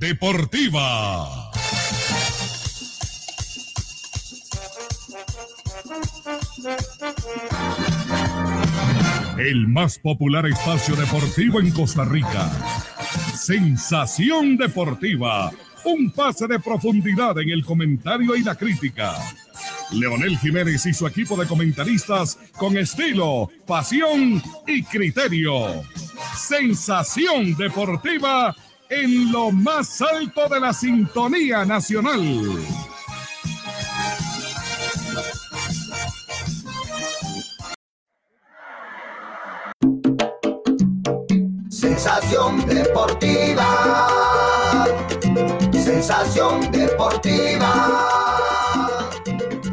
deportiva. El más popular espacio deportivo en Costa Rica. Sensación deportiva. Un pase de profundidad en el comentario y la crítica. Leonel Jiménez y su equipo de comentaristas con estilo, pasión y criterio. Sensación deportiva en lo más alto de la sintonía nacional. Sensación deportiva. Sensación deportiva.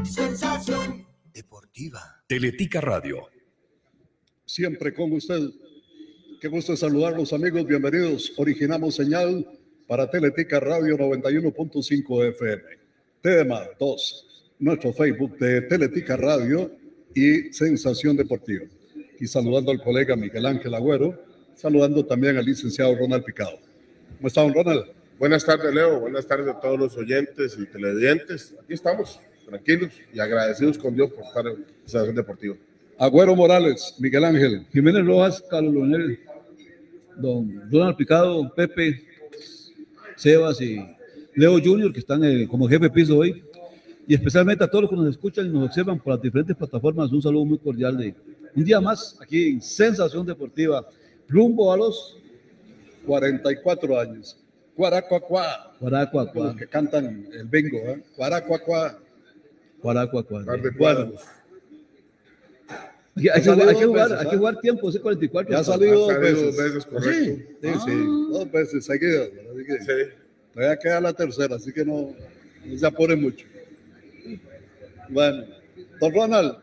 Sensación deportiva. Teletica Radio. Siempre con usted. Qué gusto saludarlos amigos. Bienvenidos. Originamos señal para Teletica Radio 91.5 FM. Tema 2. Nuestro Facebook de Teletica Radio y Sensación Deportiva. Y saludando al colega Miguel Ángel Agüero, saludando también al licenciado Ronald Picado. ¿Cómo está, don Ronald? Buenas tardes, Leo. Buenas tardes a todos los oyentes y televidentes. Aquí estamos, tranquilos y agradecidos con Dios por estar en Sensación Deportiva. Agüero Morales, Miguel Ángel. Jiménez Rojas, Carlos Leonel, don Ronald Picado, don Pepe, Sebas y Leo Junior, que están eh, como jefe de piso hoy. Y especialmente a todos los que nos escuchan y nos observan por las diferentes plataformas, un saludo muy cordial de un día más aquí en Sensación Deportiva, rumbo a los 44 años. Cuaracuacuá. Guaracuacuá. Los que cantan el bingo, ¿eh? Cuaracuacuá. Guaracuacuá. Par Hay que, hay que Ha jugar, hay que jugar, veces, hay que ¿ah? jugar tiempo, ese 44. Ya ha salido dos veces. dos veces, correcto. Sí, sí, sí. Ah. Dos veces seguidas. Así que Sí. todavía queda la tercera, así que no, no se apure mucho. Bueno, don Ronald,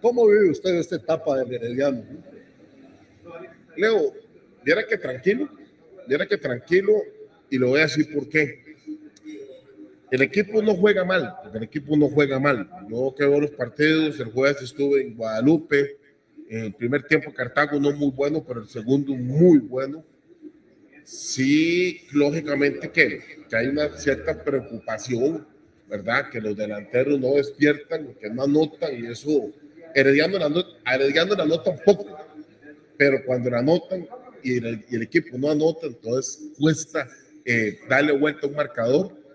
¿cómo vive usted esta etapa del Herediano? Leo, viera que tranquilo, viera que tranquilo y lo voy a decir por qué. El equipo no juega mal, el equipo no juega mal. Yo que veo los partidos, el jueves estuve en Guadalupe, el primer tiempo Cartago no muy bueno, pero el segundo muy bueno. Sí, lógicamente que, que hay una cierta preocupación, ¿verdad? Que los delanteros no despiertan, que no anotan y eso, Herediano la, not- a Herediano la anotan poco, pero cuando la anotan y el, y el equipo no anota, entonces cuesta eh, darle vuelta a un marcador.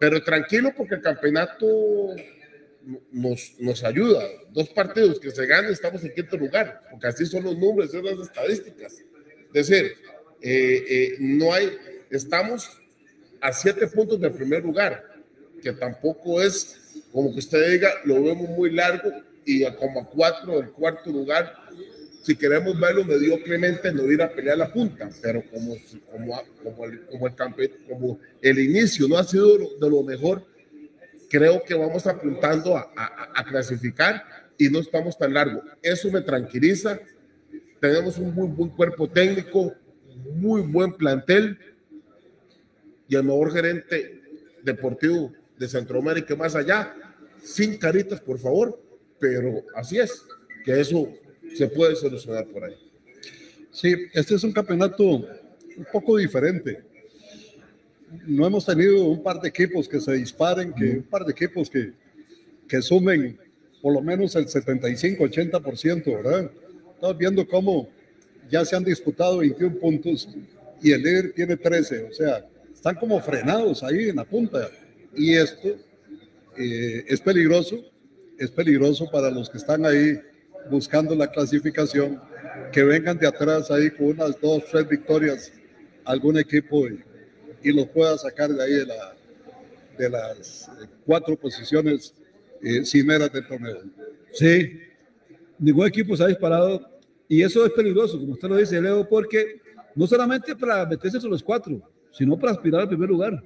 Pero tranquilo porque el campeonato nos, nos ayuda. Dos partidos que se ganen, estamos en quinto lugar, porque así son los números, son las estadísticas. Es decir, eh, eh, no hay, estamos a siete puntos del primer lugar, que tampoco es como que usted diga, lo vemos muy largo y a como a cuatro del cuarto lugar, si queremos verlo mediocremente, no ir a pelear la punta, pero como, como, como, el, como, el campe- como el inicio no ha sido de lo, mejor, creo que vamos apuntando a, a- a clasificar y no estamos tan largo. Eso me tranquiliza. Tenemos un muy buen cuerpo técnico, muy buen plantel y el mejor gerente deportivo de Centroamérica y más allá. Sin caritas, por favor, pero así es, que eso se puede solucionar por ahí. Sí, este es un campeonato un poco diferente. No hemos tenido un par de equipos que se disparen, que un par de equipos que, que sumen por lo menos el 75-80%, ¿verdad? Estamos viendo cómo ya se han disputado 21 puntos y el líder tiene 13, o sea, están como frenados ahí en la punta. Y esto eh, es peligroso, es peligroso para los que están ahí buscando la clasificación, que vengan de atrás ahí con unas dos, tres victorias, algún equipo y, y los pueda sacar de ahí de, la, de las eh, cuatro posiciones eh, cimeras del torneo. Sí, ningún equipo se ha disparado y eso es peligroso, como usted lo dice, Leo, porque no solamente para meterse entre los cuatro, sino para aspirar al primer lugar.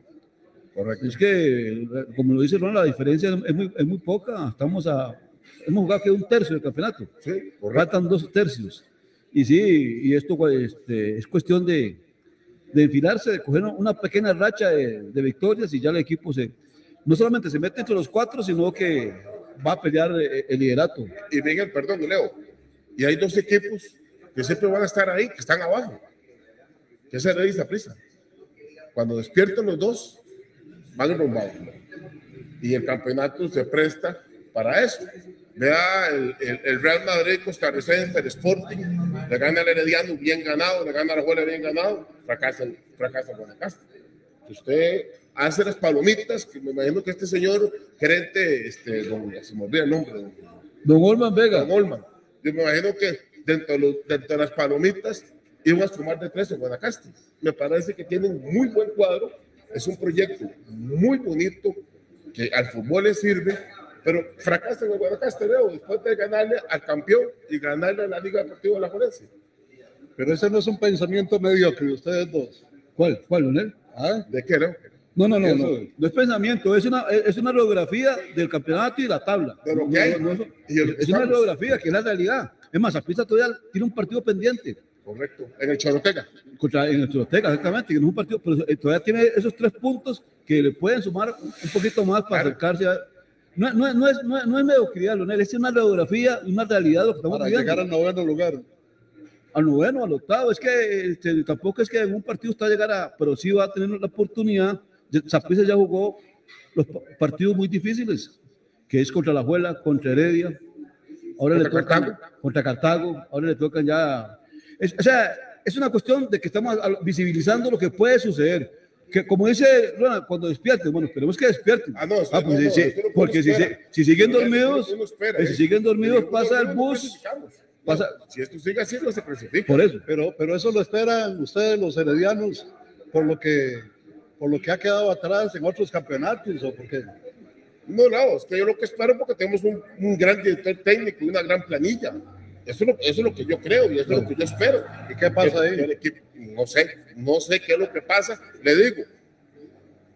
Correcto. Es que, como lo dice Ron, la diferencia es muy, es muy poca. Estamos a, hemos jugado que un tercio del campeonato. Sí. Faltan dos tercios. Y sí, y esto este, es cuestión de, de enfilarse, de coger una pequeña racha de, de victorias y ya el equipo se, no solamente se mete entre los cuatro, sino que va a pelear el, el liderato. Y Miguel, perdón, Leo, y hay dos equipos que siempre van a estar ahí, que están abajo, que es el Rey Prisa. Cuando despiertan los dos, van enrumbados. Y el campeonato se presta para eso. Vea el, el, el Real Madrid costarricense, el Sporting, le gana al Herediano bien ganado, le gana a la Juela bien ganado, fracasa, fracasa Guanacaste. Usted hace las palomitas, que me imagino que este señor gerente, este, don, se me olvida el nombre, don, Don Olman Vega. don Olman, yo me imagino que dentro de, los- dentro de las palomitas iban a sumar de tres en Guanacaste. Me parece que tiene un muy buen cuadro, es un proyecto muy bonito que al fútbol le sirve, pero fracasa en el Guanacaste, Leo, después de ganarle al campeón y ganarle a la Liga Deportiva de la Juelense. Pero ese no es un pensamiento mediocre de ustedes dos. ¿Cuál? ¿Cuál, Leonel? ¿Ah? ¿De qué, Leo? No, no, no, no. No es pensamiento, es una, es una radiografía del campeonato y la tabla. De lo No, que hay. no, no, Y el- es una radiografía que es la realidad. Es más, Zapisa todavía tiene un partido pendiente Correcto, en el Chorotega. contra en el Choroteca, exactamente, que no es un partido, pero eh, todavía tiene esos tres puntos que le pueden sumar un poquito más para Claro. acercarse a. No, no, no, es, no, no es mediocridad, Leonel, es una radiografía y una realidad lo que estamos Para viviendo. llegar al noveno lugar. al noveno, al octavo. Es que este, tampoco es que en un partido está a llegar a, pero sí va a tener la oportunidad. Zaprisa ya jugó los pa- partidos muy difíciles, que es contra la Juela, contra Heredia. Ahora le Contra tocan Cartago. contra Cartago, ahora le tocan ya. Es, o sea, es una cuestión de que estamos visibilizando lo que puede suceder. Que como dice Ronald, cuando despierten, bueno, esperemos que despierten. Ah, no, Ah, pues no, sí, no, sí, porque si, si siguen dormidos, eh, si ¿eh? siguen dormidos, pasa el bus. clasificamos. pasa- si esto sigue así, no se clasifica. Por eso. Pero, pero eso lo esperan ustedes, los heredianos, por lo que, por lo que ha quedado atrás en otros campeonatos o porque No, no, es que yo lo que espero porque tenemos un, un gran director técnico y una gran planilla. Eso es, lo, eso es lo que yo creo y eso es lo que yo espero. ¿Y qué pasa ahí? el equipo- no sé, no sé qué es lo que pasa. Le digo,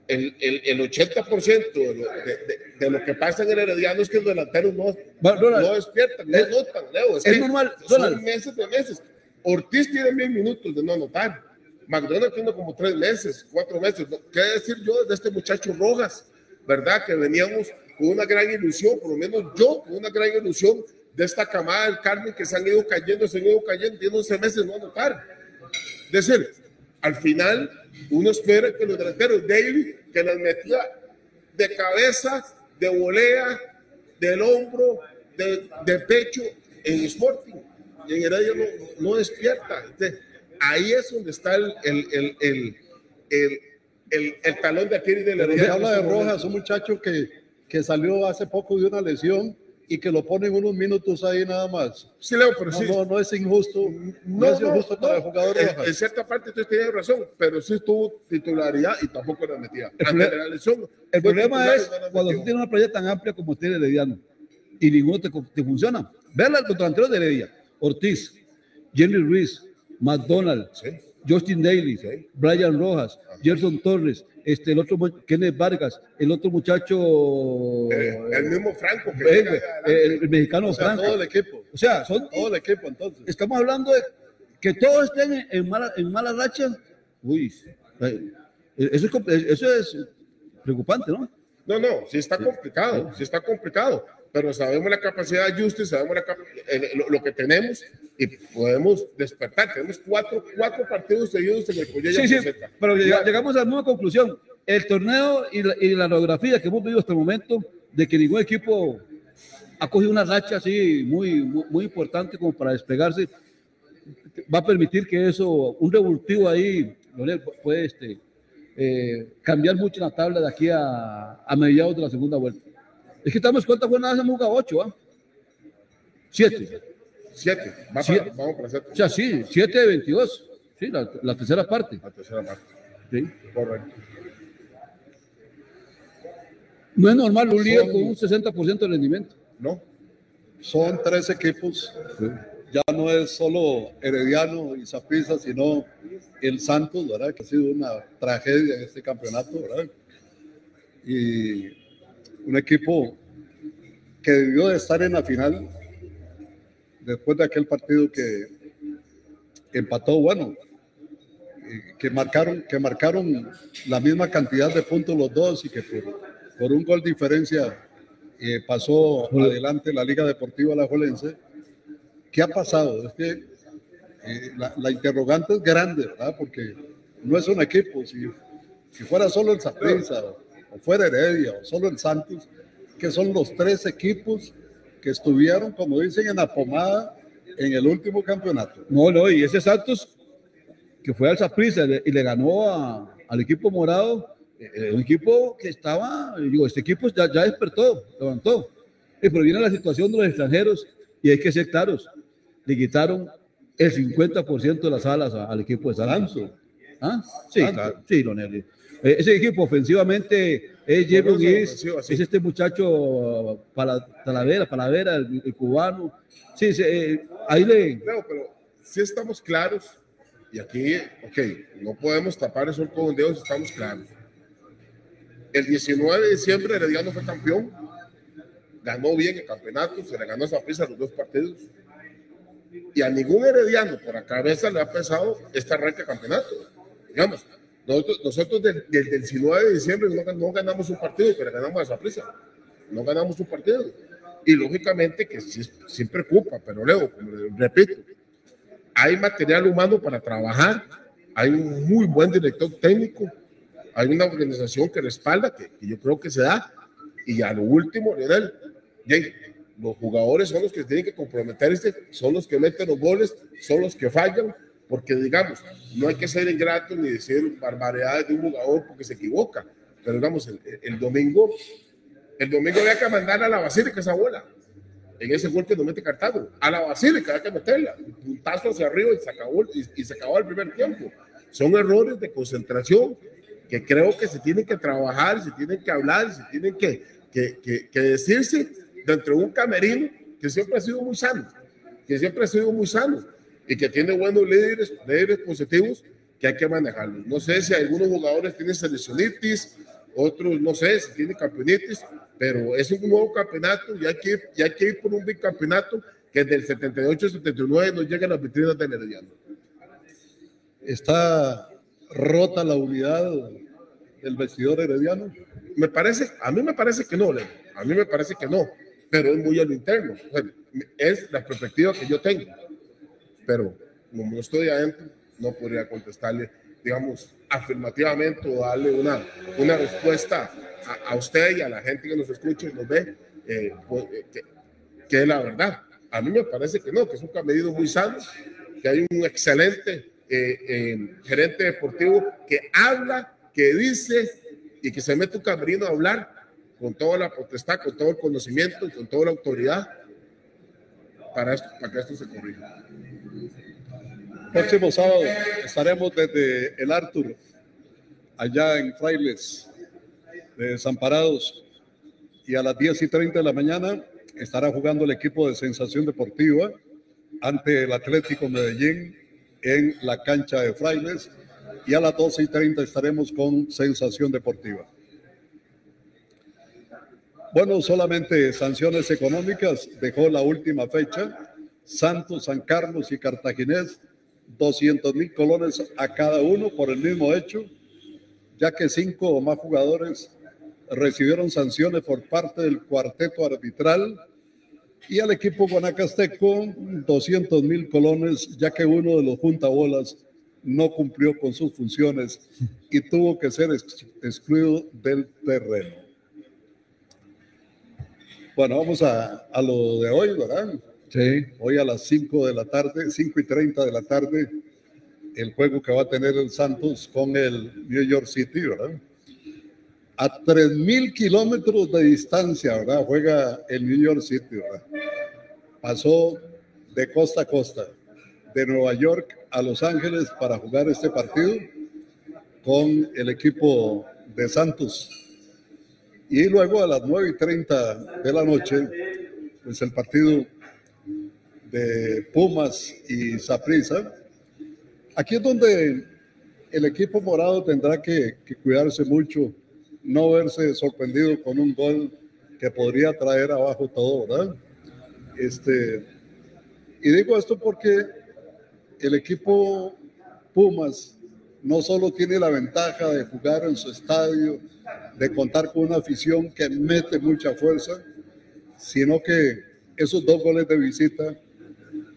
el, el, el 80% de lo, de, de- de lo que pasa en el Herediano es que los delanteros no, Ronald, no despiertan, no es- notan, Leo. Es, es que normal, Son Ronald. meses de meses. Ortiz tiene mil minutos de no anotar. McDonald tiene como tres meses, cuatro meses. ¿Qué decir yo de este muchacho Rojas? ¿Verdad? Que veníamos con una gran ilusión, por lo menos yo, con una gran ilusión de esta camada del Carmen que se han ido cayendo, se han ido cayendo, tiene 11 meses de no anotar. Es decir, al final uno espera que los delanteros, David, que las metía de cabeza, de volea, del hombro, de, de pecho en Sporting. Y en Heredia no, no despierta. Entonces, ahí es donde está el, el, el, el, el, el- talón de Aquiles del Pero se Herediano. habla de Rojas, un muchacho que, que salió hace poco de una lesión y que lo ponen unos minutos ahí nada más. Sí, Leo, pero No, sí. no, no es injusto. No, No, es no, injusto para el jugador En, cierta parte tú tienes razón, pero sí tuvo titularidad y tampoco la metía. El Ante proble- la lesión, El fue problema es cuando tú tienes una playa tan amplia como tiene Herediano y ninguno te, te funciona. Vean los delanteros de Heredia. Ortiz, Jerry Ruiz, McDonald, Sí. Justin Daly, Sí. Brian Rojas, Gerson Torres, este, el otro Kenneth Vargas, el otro muchacho, Eh, el mismo Franco que eh, eh, adelante. el, el mexicano O sea, Franco. todo el equipo. O sea, son, Todo el equipo, entonces. estamos hablando de que todos estén en, mala, en mala racha. Uy, eh, eso es, eso es preocupante, ¿no? No, no, sí está complicado, sí está complicado, pero sabemos la capacidad de Justice, sabemos la lo, lo que tenemos y podemos despertar. Tenemos cuatro, cuatro partidos seguidos en el Collella Sí, sí, pero Ya, llega- llegamos a la misma conclusión. El torneo y la, y la radiografía que hemos vivido hasta el momento de que ningún equipo ha cogido una racha así muy, muy, muy importante como para despegarse, va a permitir que eso, un revoltivo ahí, puede este, eh, cambiar mucho la tabla de aquí a, a mediados de la segunda vuelta. Es que estamos cuántas jornadas hemos jugado, ocho, ¿ah? Siete. Siete, va Siete. para- vamos para siete. O sea, sí, siete de 22. Sí, la, la tercera parte. La tercera parte. Sí. Correcto. No es normal un líder Son- con un 60% de rendimiento. ¿No? Son tres equipos. Ya no es solo Herediano y Saprissa, sino el Santos, ¿verdad? Que ha sido una tragedia en este campeonato, ¿verdad? Y un equipo que debió de estar en la final después de aquel partido que empató, bueno, que marcaron, que marcaron la misma cantidad de puntos los dos y que por, por un gol diferencia eh, pasó adelante la Liga Deportiva Alajuelense. ¿Qué ha pasado? Es que eh, la, la interrogante es grande, ¿verdad? Porque no es un equipo. Si, si fuera solo el Saprissa o, o fuera Heredia o solo el Santos, que son los tres equipos que estuvieron, como dicen, en la pomada en el último campeonato. No, no, y ese Santos que fue al Saprissa y le ganó a- al equipo morado, eh, un equipo que estaba, digo, este equipo ya, ya despertó, levantó. Y pero viene la situación de los extranjeros y hay que ser claros, le quitaron el 50% de las alas al equipo de Santos. ¿Ah? Sí, claro, sí, Lonelli. Eh, ese equipo ofensivamente es Jeremy es ofensivo, sí. es este muchacho Pala- Talavera, Palavera, el, el cubano. Sí, sí, eh, ahí le, Creo, pero sí estamos claros, y aquí, ok, no podemos tapar eso con un dedo, si estamos claros. El 19 de diciembre Herediano fue campeón, ganó bien el campeonato, se le ganó esa prisa los dos partidos, y a ningún Herediano por la cabeza le ha pesado este arranque de campeonato. Digamos, nosotros, nosotros del, del 19 de diciembre no, no ganamos un partido, pero ganamos a esa prisa. No ganamos un partido. Y lógicamente que sí, sí preocupa, pero Leo, repito, hay material humano para trabajar, hay un muy buen director técnico, hay una organización que respalda, que, que yo creo que se da, y a lo último, Lionel, Jay, los jugadores son los que tienen que comprometerse, son los que meten los goles, son los que fallan, porque digamos, no hay que ser ingrato ni decir barbaridades de un jugador porque se equivoca, pero digamos, el, el domingo, el domingo había que mandar a la basílica esa bola, en ese gol que no mete Cartago, a la basílica había que meterla, un puntazo hacia arriba y se acabó, y, y se acabó el primer tiempo. Son errores de concentración que creo que se tienen que trabajar, se tienen que hablar, se tienen que, que, que, que decirse dentro de un camerino que siempre ha sido muy sano, que siempre ha sido muy sano y que tiene buenos líderes, líderes positivos que hay que manejarlos. No sé si algunos jugadores tienen seleccionitis, otros no sé si tienen campeonitis, pero es un nuevo campeonato y hay que, y hay que ir por un bicampeonato que del 78-79 nos llega a las vitrinas del Herediano. Está rota la unidad del vestidor herediano. Me parece, a mí me parece que no, a mí me parece que no, pero es muy a lo interno. O sea, es la perspectiva que yo tengo. Pero como estoy adentro, no podría contestarle, digamos, afirmativamente o darle una, una respuesta a, a usted y a la gente que nos escucha y nos ve, eh, pues, eh, que, que es la verdad. A mí me parece que no, que es un camerino muy sano, que hay un excelente eh, eh, gerente deportivo que habla, que dice y que se mete un camerino a hablar con toda la potestad, con todo el conocimiento y con toda la autoridad para, esto, para que esto se corrija. Próximo sábado estaremos desde el Artur, allá en Frailes, de Desamparados, y a las 10 y 30 de la mañana estará jugando el equipo de Sensación Deportiva ante el Atlético Medellín en la cancha de Frailes, y a las 12 y 30 estaremos con Sensación Deportiva. Bueno, solamente sanciones económicas dejó la última fecha. Santos, San Carlos y Cartaginés, 200 mil colones a cada uno por el mismo hecho, ya que cinco o más jugadores recibieron sanciones por parte del cuarteto arbitral y al equipo guanacasteco 200 mil colones, ya que uno de los juntabolas no cumplió con sus funciones y tuvo que ser ex- excluido del terreno. Bueno, vamos a, a lo de hoy, ¿verdad? Sí, Hoy a las 5 de la tarde, 5 y 30 de la tarde, el juego que va a tener el Santos con el New York City, ¿verdad? A 3.000 kilómetros de distancia, ¿verdad? Juega el New York City, ¿verdad? Pasó de costa a costa, de Nueva York a Los Ángeles para jugar este partido con el equipo de Santos. Y luego a las 9 y 30 de la noche, pues el partido de Pumas y Saprissa. Aquí es donde el equipo morado tendrá que, que cuidarse mucho, no verse sorprendido con un gol que podría traer abajo todo, ¿verdad? Este, y digo esto porque el equipo Pumas no solo tiene la ventaja de jugar en su estadio, de contar con una afición que mete mucha fuerza, sino que esos dos goles de visita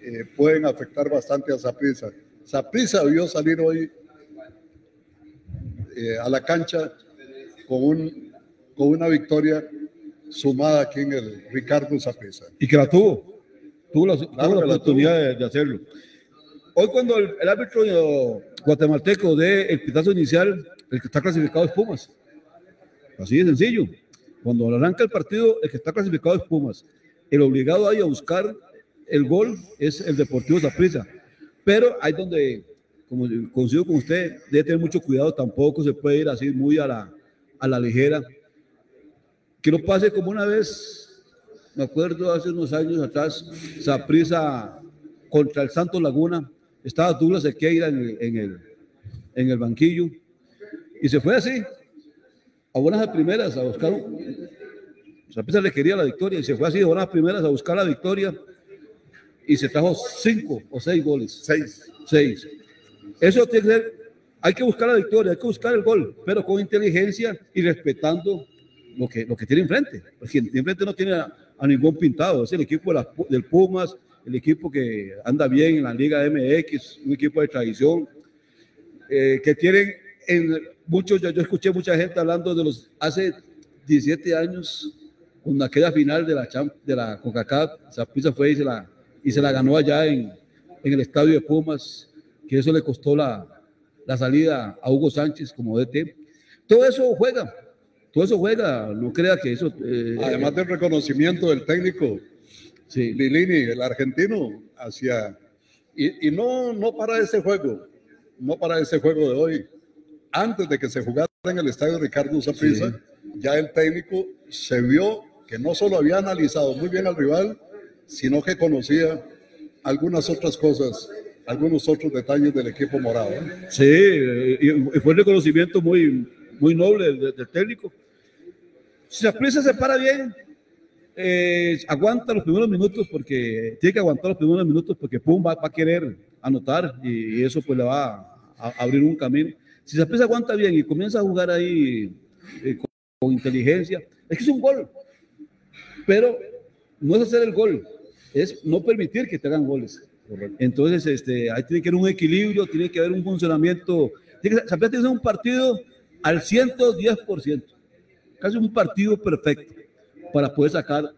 eh, pueden afectar bastante a Saprissa. Saprissa vio salir hoy eh, a la cancha con, un, con una victoria sumada aquí en el Ricardo Zapesa. Y que la tuvo. Tuvo la, tuvo Claro la que la oportunidad de, de hacerlo. Hoy cuando el, el árbitro guatemalteco dé el pitazo inicial, el que está clasificado es Pumas. Así de sencillo. Cuando arranca el partido, el que está clasificado es Pumas. El obligado ahí a buscar el gol es el Deportivo Zaprisa. Pero hay donde, como coincido con usted, debe tener mucho cuidado. Tampoco se puede ir así muy a la, a la ligera. Que no pase como una vez, me acuerdo hace unos años atrás, Zaprisa contra el Santos Laguna. Estaba Douglas Sequeira en el, en el, en el banquillo. Y se fue así, a buenas primeras a buscar. un- Saprissa le quería la victoria y se fue así de buenas primeras a buscar la victoria y se trajo cinco o seis goles. Seis. Seis. Eso tiene que ser, hay que buscar la victoria, hay que buscar el gol, pero con inteligencia y respetando lo que, lo que tiene enfrente. Porque enfrente no tiene a, a ningún pintado, es el equipo de las del Pumas, el equipo que anda bien en la Liga MX, un equipo de tradición, eh, que tienen en muchos, yo, yo escuché mucha gente hablando de los hace 17 años, con aquella final de la, Champ- de la CONCACAF, Saprissa fue y se la, y se la ganó allá en, en el estadio de Pumas, que eso le costó la, la salida a Hugo Sánchez como DT. Todo eso juega, todo eso juega, no crea que eso... eh, Además del reconocimiento del técnico sí, Lilini, el argentino, hacia... Y, y no, no para ese juego, no para ese juego de hoy. Antes de que se jugara en el estadio Ricardo Zaprisa, ya el técnico se vio que no solo había analizado muy bien al rival, sino que conocía algunas otras cosas, algunos otros detalles del equipo morado. Sí, eh, y y fue un reconocimiento muy, muy noble del, del técnico. Si Saprissa se para bien, eh, aguanta los primeros minutos porque tiene que aguantar los primeros minutos porque Pum va, va a querer anotar y, y eso pues le va a, a abrir un camino. Si Saprissa aguanta bien y comienza a jugar ahí eh, con, con inteligencia, es que es un gol. Pero no es hacer el gol, es no permitir que te hagan goles. Entonces, este, ahí tiene que haber un equilibrio, tiene que haber un funcionamiento. Tiene que, tiene un partido al 110%, casi un partido perfecto para poder sacar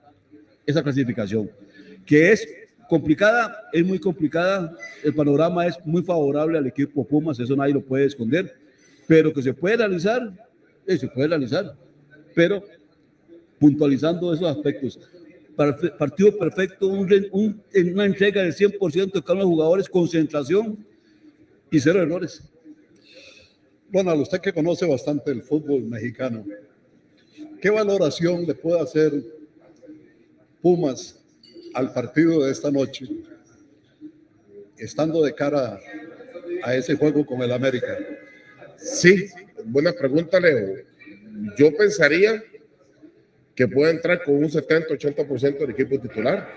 esa clasificación, que es complicada, es muy complicada. El panorama es muy favorable al equipo Pumas, eso nadie lo puede esconder, pero que se puede realizar, eh, se puede realizar, pero puntualizando esos aspectos. Partido perfecto, un un- en una entrega del 100% de cada uno de los jugadores, concentración y cero errores. Ronald, usted que conoce bastante el fútbol mexicano, ¿qué valoración le puede hacer Pumas al partido de esta noche, estando de cara a ese juego con el América? Sí, buena pregunta, Leo. Yo pensaría que puede entrar con un 70-80% del equipo titular.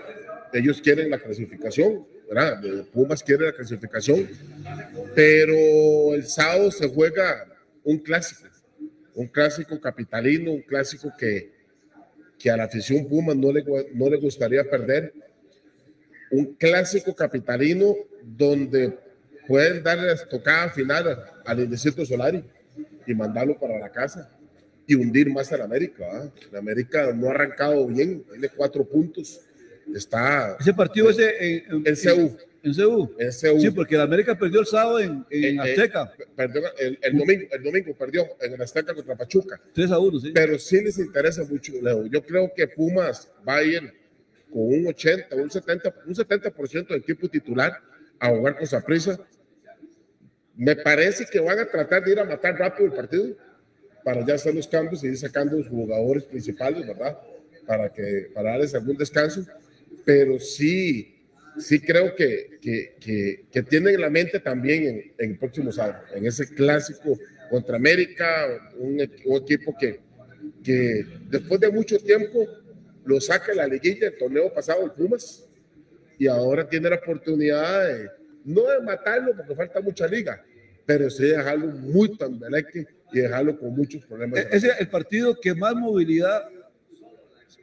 Ellos quieren la clasificación, ¿verdad? Eh, Pumas quiere la clasificación, pero el sábado se juega un clásico, un clásico capitalino, un clásico que, que a la afición Pumas no le, no le gustaría perder. Un clásico capitalino donde pueden darle la estocada final al Indecito Solari y mandarlo para la casa y hundir más al América. ¿verdad? El América no ha arrancado bien, tiene cuatro puntos, está Ese partido ese en, en, en CU, en CU. en CU. Sí, porque el América perdió el sábado en, en Eh, eh, Azteca, perdió el, el domingo, el domingo perdió en el Azteca contra Pachuca, 3 a 1, sí. pero sí les interesa mucho, Leo. Yo creo que Pumas va a ir con un 80, un 70, un 70% del equipo titular a jugar con Saprissa. Me parece que van a tratar de ir a matar rápido el partido para ya hacer los cambios y ir sacando los jugadores principales, ¿verdad? Para, que, para darles algún descanso. Pero sí, sí creo que, que, que, que tienen la mente también en, en el próximo sábado, en ese clásico contra América, un, equipo que, que después de mucho tiempo lo saca de la liguilla el torneo pasado, el Pumas, y ahora tiene la oportunidad de, no de matarlo porque falta mucha liga, pero sí dejarlo muy tambeleque y dejarlo con muchos problemas. E- Ese es el partido que más movilidad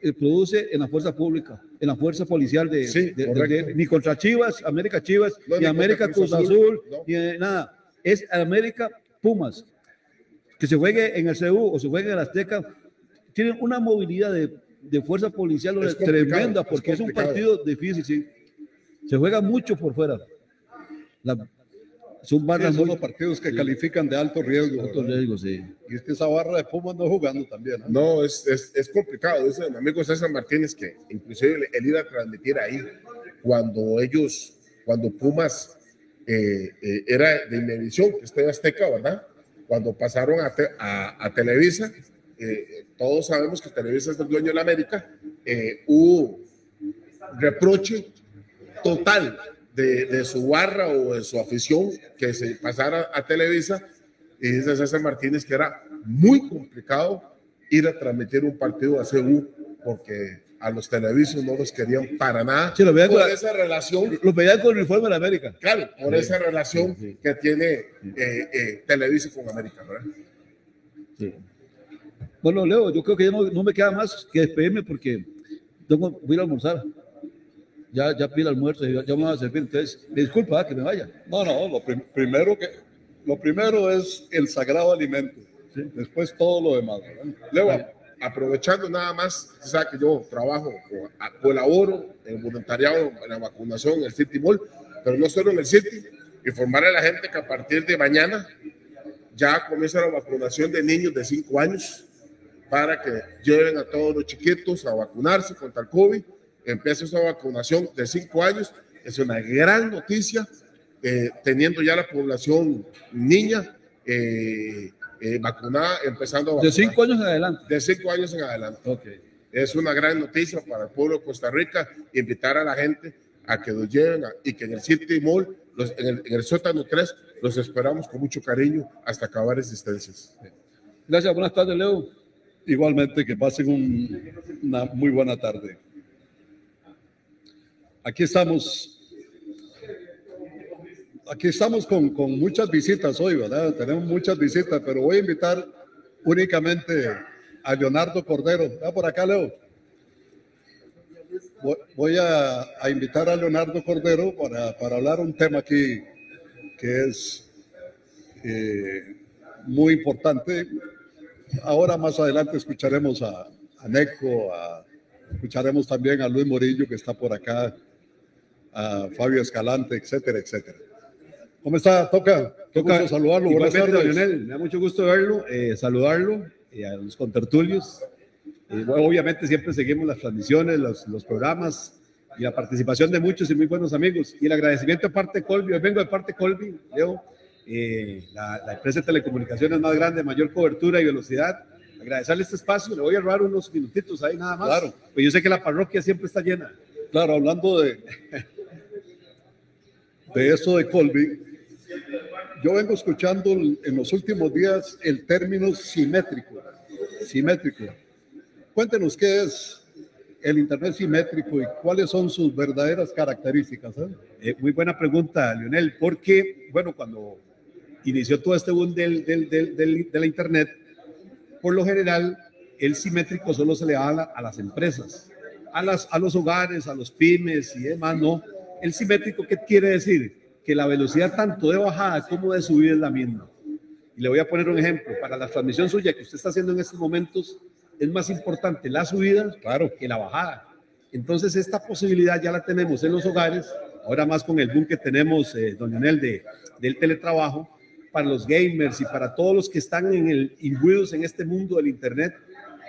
eh, produce en la fuerza pública, en la fuerza policial de, Sí, de- de- ni contra Chivas, América Chivas, No, ni América Cruz Azul, no. ni eh, nada. Es América Pumas. que se juegue en el CU o se juegue en el Azteca, tienen una movilidad de, de fuerza policial Es tremenda, es porque es, un complicado. partido difícil, sí. Se juega mucho por fuera. La- son Sí, barras son muy los partidos que sí. califican de alto riesgo. alto ¿verdad? riesgo, sí. Y es que esa barra de Pumas no jugando también. ¿no? No, es, es, es complicado. Dice mi amigo César Martínez que inclusive él iba a transmitir ahí cuando ellos, cuando Pumas eh, eh, era de Inmevisión, que está en Azteca, ¿verdad? Cuando pasaron a, te- a- a Televisa, eh, todos sabemos que Televisa es el dueño de la América, eh, hubo reproche total de, de su barra o de su afición que se pasara a Televisa y dice César Martínez que era muy complicado ir a transmitir un partido a CU porque a los televisos no los querían para nada Sí, lo veían por con esa relación Lo pedían con el uniforme de la América. claro por Sí, esa relación sí, que tiene eh, eh, Televisa con América. Bueno, Leo, yo creo que ya no, no me queda más que despedirme porque tengo, voy a almorzar. Ya, ya pide almuerzo, ya, ya me va a servir. Entonces, disculpa ah, que me vaya. No, no, lo prim- primero que lo primero es el sagrado alimento. Sí. Después todo lo demás. ¿verdad? Luego, aprovechando nada más, usted sabe que yo trabajo, o colaboro en voluntariado en la vacunación en el City Mall, pero no solo en el City, informarle a la gente que a partir de mañana ya comienza la vacunación de niños de 5 años para que lleven a todos los chiquitos a vacunarse contra el COVID. Empieza esa vacunación de 5 años. Es una gran noticia, eh, teniendo ya la población niña eh, eh, vacunada, empezando a De vacunar. cinco años en adelante. De cinco años en adelante. Ok. Es una gran noticia para el pueblo de Costa Rica. Invitar a la gente a que los lleven a- y que en el City Mall, los- en, el, en el sótano 3, los esperamos con mucho cariño hasta acabar existencias. Gracias, buenas tardes, Leo. Igualmente que pasen un- una muy buena tarde. Aquí estamos. Aquí estamos con, con muchas visitas hoy, ¿verdad? Tenemos muchas visitas, pero voy a invitar únicamente a Leonardo Cordero. ¿Está por acá, Leo? Voy- a, a invitar a Leonardo Cordero para, para hablar un tema aquí que es eh, muy importante Ahora más adelante escucharemos a, a Neco, a- escucharemos también a Luis Morillo que está por acá, a Fabio Escalante, etcétera, etcétera. ¿Cómo está? Toca, Toca- saludarlo. Buenas tardes. Leonel, me da mucho gusto verlo, eh, saludarlo, eh, a los contertulios. Eh, bueno, obviamente siempre seguimos las transmisiones, los, los programas y la participación de muchos y muy buenos amigos. Y el agradecimiento de parte de Colby, hoy vengo de parte de Colby, Leo, eh, la, la empresa de telecomunicaciones más grande, mayor cobertura y velocidad. Agradecerle este espacio, le voy a robar unos minutitos ahí nada más. Claro. Pues yo sé que la parroquia siempre está llena. Claro, hablando de, de eso de Colby, yo vengo escuchando en los últimos días el término simétrico. Simétrico. Cuéntenos qué es el Internet simétrico y cuáles son sus verdaderas características. eh? Eh, muy buena pregunta, Lionel, porque, bueno, cuando inició todo este boom del, del, del, del- de la Internet, por lo general, el simétrico solo se le da a, la- a las empresas, a, las, a los hogares, a los pymes y demás, no. El simétrico, ¿qué quiere decir? Que la velocidad tanto de bajada como de subida es la misma. Y le voy a poner un ejemplo. Para la transmisión suya que usted está haciendo en estos momentos, es más importante la subida Claro. que la bajada. Entonces, esta posibilidad ya la tenemos en los hogares, ahora más con el boom que tenemos, eh, don Leonel, de, del teletrabajo, para los gamers y para todos los que están en el, imbuidos en este mundo del Internet,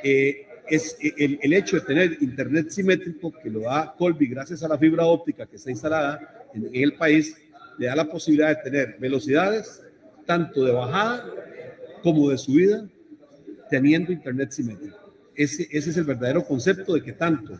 eh, es el, el hecho de tener Internet simétrico que lo da Colby gracias a la fibra óptica que está instalada en, en el país, le da la posibilidad de tener velocidades tanto de bajada como de subida teniendo Internet simétrico. Ese, ese es el verdadero concepto de que tanto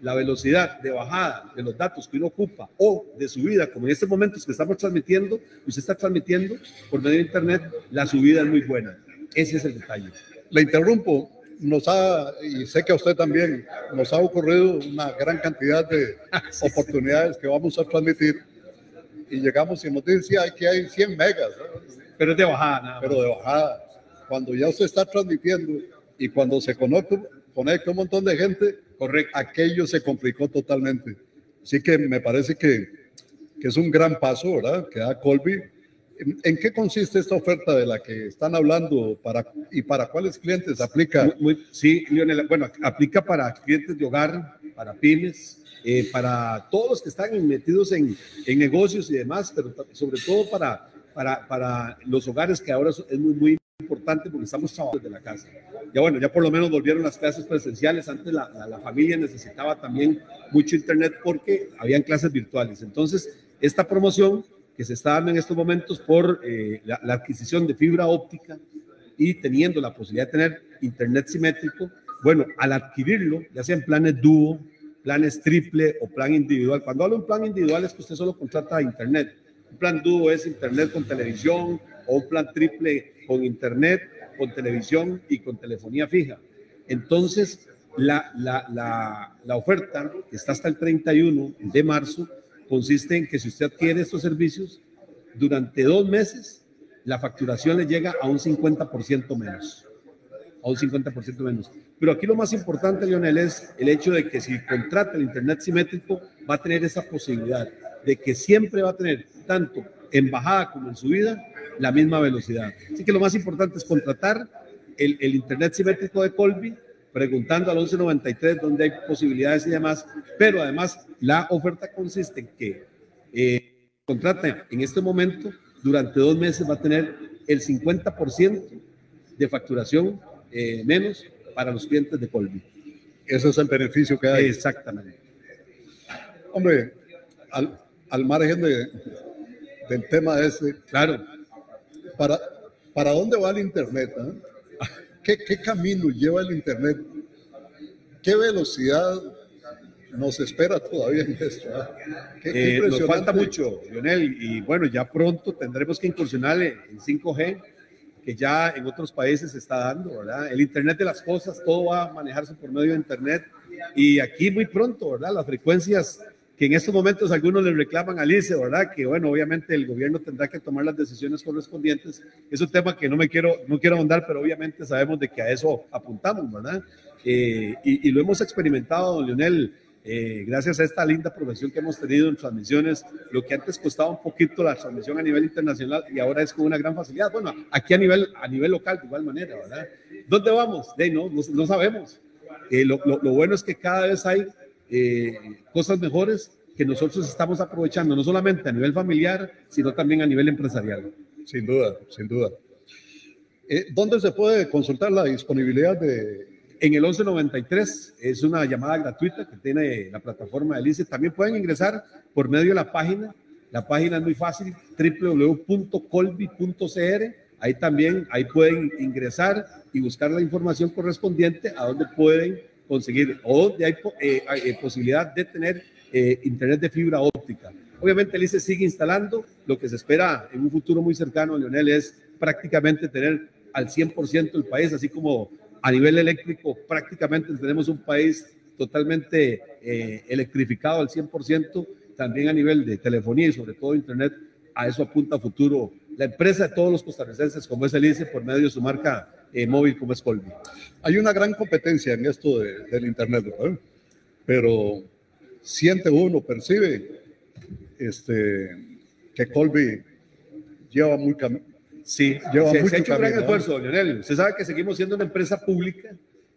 la velocidad de bajada de los datos que uno ocupa o de subida, como en estos momentos que estamos transmitiendo, usted está transmitiendo por medio de Internet, la subida es muy buena. Ese es el detalle. Le interrumpo. Nos ha, y sé que a usted también, nos ha ocurrido una gran cantidad de oportunidades que vamos a transmitir y llegamos y nos dice "Ay, que hay 100 megas. Pero es de bajada, nada pero de bajada. Cuando ya usted está transmitiendo y cuando se conecta, conecta un montón de gente, Correcto. aquello se complicó totalmente. Así que me parece que, que es un gran paso, ¿verdad? Que da Colby ¿En, qué consiste esta oferta de la que están hablando para, y para cuáles clientes aplica? Muy- muy- sí, Lionel, bueno, aplica para clientes de hogar, para pymes, eh, para todos los que están metidos en, en negocios y demás, pero sobre todo para, para, para los hogares que ahora es muy, muy importante porque estamos trabajando desde la casa. Ya bueno, ya por lo menos volvieron las clases presenciales. Antes la, la- la familia necesitaba también mucho internet porque habían clases virtuales. Entonces, esta promoción que se está dando en estos momentos por eh, la, la adquisición de fibra óptica y teniendo la posibilidad de tener internet simétrico, bueno, al adquirirlo, ya sea en planes dúo, planes triple o plan individual. Cuando hablo de un plan individual es que usted solo contrata internet. Un plan dúo es internet con televisión o un plan triple con internet, con televisión y con telefonía fija. Entonces, la, la, la, la oferta que está hasta el 31 de marzo consiste en que si usted adquiere estos servicios, durante dos meses la facturación le llega a un 50% menos. A un 50% menos. Pero aquí lo más importante, Lionel, es el hecho de que si contrata el Internet simétrico, va a tener esa posibilidad de que siempre va a tener, tanto en bajada como en subida, la misma velocidad. Así que lo más importante es contratar el, el Internet simétrico de Colby, preguntando al 1193 dónde hay posibilidades y demás, pero además la oferta consiste en que eh, contrata en este momento, durante dos meses va a tener el 50% de facturación eh, menos para los clientes de Colby. Ese es el beneficio que hay. Exactamente. Hombre, al, al margen de, del tema ese, Claro, ¿para, ¿para dónde va el Internet? ah? ¿Qué, ¿Qué camino lleva el Internet? ¿Qué velocidad nos espera todavía en esto? ah? Qué- qué Eh, nos falta mucho, Lionel, y bueno, ya pronto tendremos que incursionar en 5G, que ya en otros países se está dando, ¿verdad? El Internet de las cosas, todo va a manejarse por medio de Internet, y aquí muy pronto, ¿verdad? Las frecuencias que en estos momentos algunos le reclaman al ICE, ¿verdad? Que bueno, obviamente el gobierno tendrá que tomar las decisiones correspondientes. Es un tema que no me quiero, no quiero ahondar, pero obviamente sabemos de que a eso apuntamos, ¿verdad? Eh, y, y lo hemos experimentado, don Lionel, eh, gracias a esta linda profesión que hemos tenido en transmisiones, lo que antes costaba un poquito la transmisión a nivel internacional y ahora es con una gran facilidad. Bueno, aquí a nivel, a nivel local de igual manera, ¿verdad? ¿Dónde vamos? De, no, no, no sabemos. Eh, lo, lo- lo bueno es que cada vez hay eh, cosas mejores que nosotros estamos aprovechando, no solamente a nivel familiar, sino también a nivel empresarial. Sin duda, sin duda. Eh, ¿Dónde se puede consultar la disponibilidad de, En el 1193 es una llamada gratuita que tiene la plataforma del ICE. También pueden ingresar por medio de la página. La página es muy fácil, www.colby.cr. Ahí también, ahí pueden ingresar y buscar la información correspondiente a donde pueden conseguir o donde eh, hay, eh, posibilidad de tener eh, internet de fibra óptica. Obviamente el ICE sigue instalando. Lo que se espera en un futuro muy cercano, Leonel, es prácticamente tener al 100% el país, así como a nivel eléctrico prácticamente tenemos un país totalmente electrificado al 100%, también a nivel de telefonía y sobre todo internet, a eso apunta futuro la empresa de todos los costarricenses, como es el ICE, por medio de su marca eh, móvil como es Colby. Hay una gran competencia en esto de- del Internet, ¿verdad? Pero siente uno, percibe este, que Colby lleva muy Sí, Lleva se, se mucho ha hecho un gran esfuerzo, Leonel. Usted sabe que seguimos siendo una empresa pública,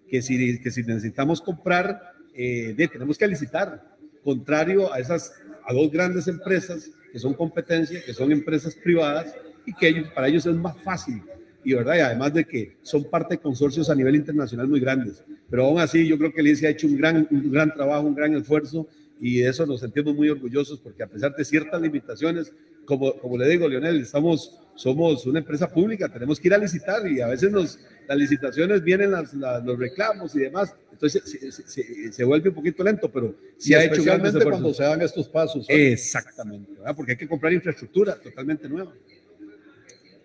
que si, que si necesitamos comprar, eh, de- tenemos que licitar, contrario a esas, a dos grandes empresas que son competencia, que son empresas privadas y que ellos, para ellos es más fácil. Y verdad, y además de que son parte de consorcios a nivel internacional muy grandes. Pero aún así, yo creo que el ICE ha hecho un gran, un gran trabajo, un gran esfuerzo y de eso nos sentimos muy orgullosos porque a pesar de ciertas limitaciones, como, como le digo, Leonel, estamos, somos una empresa pública, tenemos que ir a licitar y a veces nos, las licitaciones vienen las, las- los reclamos y demás, entonces se, se- se- se vuelve un poquito lento, pero sí y ha hecho grandes cuando se dan estos pasos. ¿verdad? Exactamente, ¿verdad? porque hay que comprar infraestructura totalmente nueva.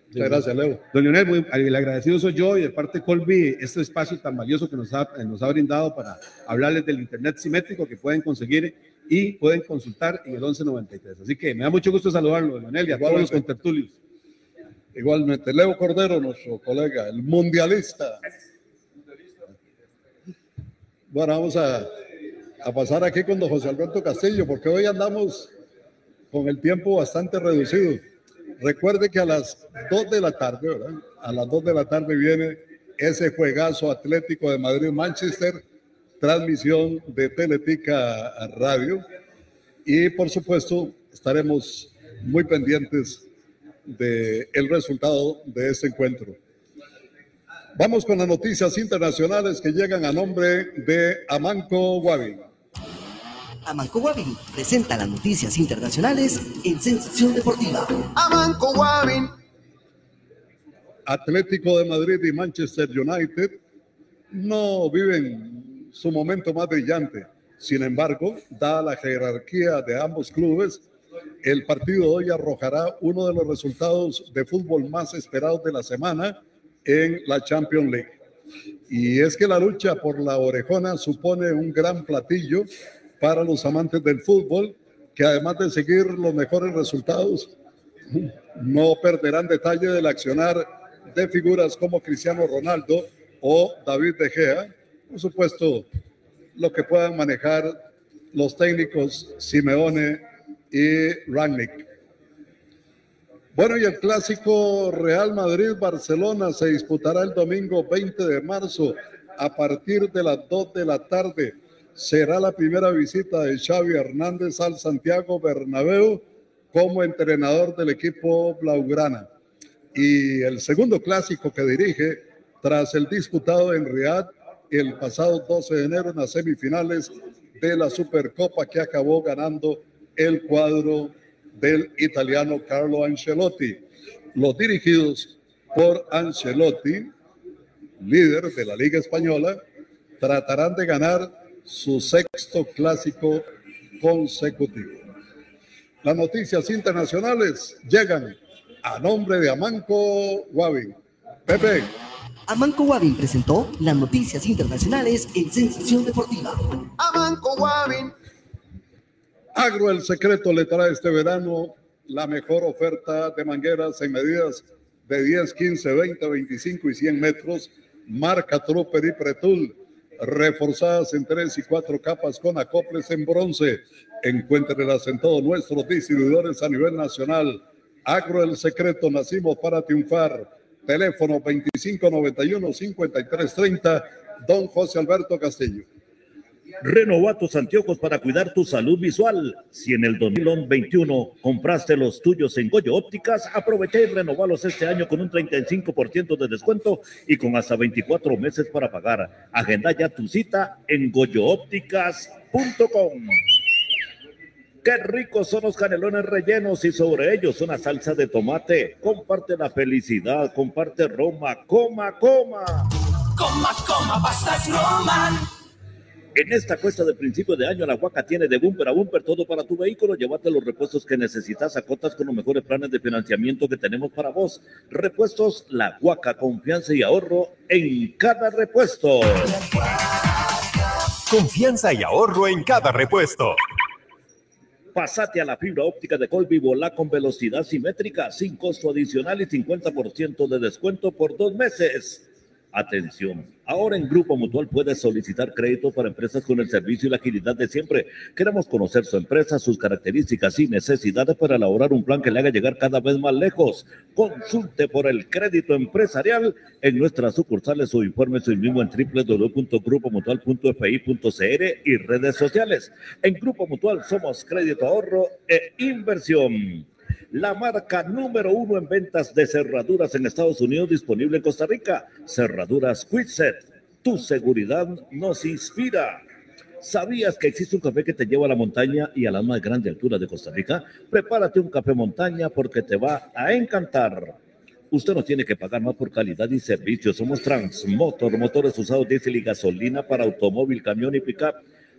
Muchas gracias, Leo. Don Leonel, muy- el agradecido soy yo y de parte de Colby, este espacio tan valioso que nos ha, nos ha brindado para hablarles del Internet simétrico que pueden conseguir y pueden consultar en el 1193. Así que me da mucho gusto saludarlo, don Leonel, y a todos los contertulios. Igualmente, Leo Cordero, nuestro colega, el mundialista. Bueno, vamos a, a pasar aquí con don José Alberto Castillo, porque hoy andamos con el tiempo bastante reducido. Recuerde que a las 2 de la tarde, ¿verdad? A las 2 de la tarde viene ese juegazo Atlético de Madrid-Manchester, transmisión de Teletica Radio. Y por supuesto, estaremos muy pendientes del el resultado de este encuentro. Vamos con las noticias internacionales que llegan a nombre de Amanco Wabi. Amanco Wabi presenta las noticias internacionales en Sensación Deportiva. Amanco Guavin. Atlético de Madrid y Manchester United no viven su momento más brillante. Sin embargo, dada la jerarquía de ambos clubes, el partido de hoy arrojará uno de los resultados de fútbol más esperados de la semana en la Champions League. Y es que la lucha por la orejona supone un gran platillo para los amantes del fútbol, que además de seguir los mejores resultados, no perderán detalle del accionar de figuras como Cristiano Ronaldo o David De Gea, por supuesto, lo que puedan manejar los técnicos Simeone y Rangnick. Bueno, y el clásico Real Madrid-Barcelona se disputará el domingo 20 de marzo a partir de las 2 de la tarde. Será la primera visita de Xavi Hernández al Santiago Bernabéu como entrenador del equipo Blaugrana. Y el segundo clásico que dirige tras el disputado en Riyadh el pasado 12 de enero en las semifinales de la Supercopa que acabó ganando el cuadro del italiano Carlo Ancelotti. Los dirigidos por Ancelotti, líder de la Liga Española, tratarán de ganar su sexto clásico consecutivo. Las noticias internacionales llegan a nombre de Amanco Wabi. Pepe. Amanco Wabi presentó las noticias internacionales en Sensación Deportiva. Amanco Guavin. Agro El Secreto le trae este verano la mejor oferta de mangueras en medidas de 10, 15, 20, 25 y 100 metros, marca Trooper y Pretul, reforzadas en 3 y 4 capas con acoples en bronce. Encuéntrelas en todos nuestros distribuidores a nivel nacional. Agro El Secreto, nacimos para triunfar. Teléfono 2591-5330, don José Alberto Castillo. Renova tus anteojos para cuidar tu salud visual. Si en el 2021 compraste los tuyos en Goyo Ópticas, aprovecha y renovalos este año con un 35% de descuento y con hasta 24 meses para pagar. Agenda ya tu cita en goyoópticas.com. Qué ricos son los canelones rellenos y sobre ellos una salsa de tomate. Comparte la felicidad, comparte Roma, coma, coma. Coma, coma, pastas Roman. En esta cuesta de principio de año, la Huaca tiene de bumper a bumper todo para tu vehículo. Llévate los repuestos que necesitas a cotas con los mejores planes de financiamiento que tenemos para vos. Repuestos La Huaca, confianza y ahorro en cada repuesto. Confianza y ahorro en cada repuesto. Pasate a la fibra óptica de Colby Volá con velocidad simétrica, sin costo adicional y 50% de descuento por dos meses. Atención, ahora en Grupo Mutual puedes solicitar crédito para empresas con el servicio y la agilidad de siempre. Queremos conocer su empresa, sus características y necesidades para elaborar un plan que le haga llegar cada vez más lejos. Consulte por el crédito empresarial en nuestras sucursales o informe hoy mismo en www.grupomutual.fi.cr y redes sociales. En Grupo Mutual somos crédito ahorro e inversión la marca número uno en ventas de cerraduras en Estados Unidos, disponible en Costa Rica. Cerraduras Quitset. Tu seguridad nos inspira. ¿Sabías que existe un café que te lleva a la montaña y a la más grande altura de Costa Rica? Prepárate un café montaña porque te va a encantar. Usted no tiene que pagar más por calidad y servicio. Somos Transmotor, motores usados diésel y gasolina para automóvil, camión y pickup.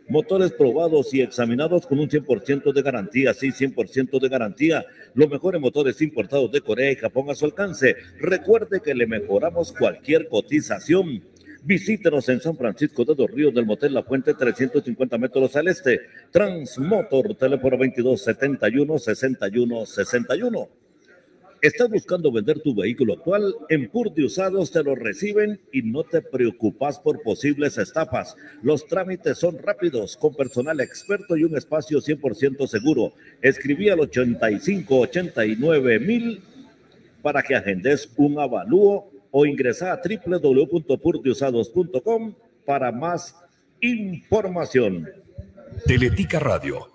Motores probados y examinados con un 100% de garantía, sí, 100% de garantía. Los mejores motores importados de Corea y Japón a su alcance. Recuerde que le mejoramos cualquier cotización. Visítenos en San Francisco de los Ríos del Motel La Fuente, 350 metros al este. Transmotor, teléfono 22 71 61 61. ¿Estás buscando vender tu vehículo actual? En Pur de Usados te lo reciben y no te preocupas por posibles estafas. Los trámites son rápidos, con personal experto y un espacio 100% seguro. Escribí al 8589 mil para que agendes un avalúo o ingresa a www.purdeusados.com para más información. Teletica Radio.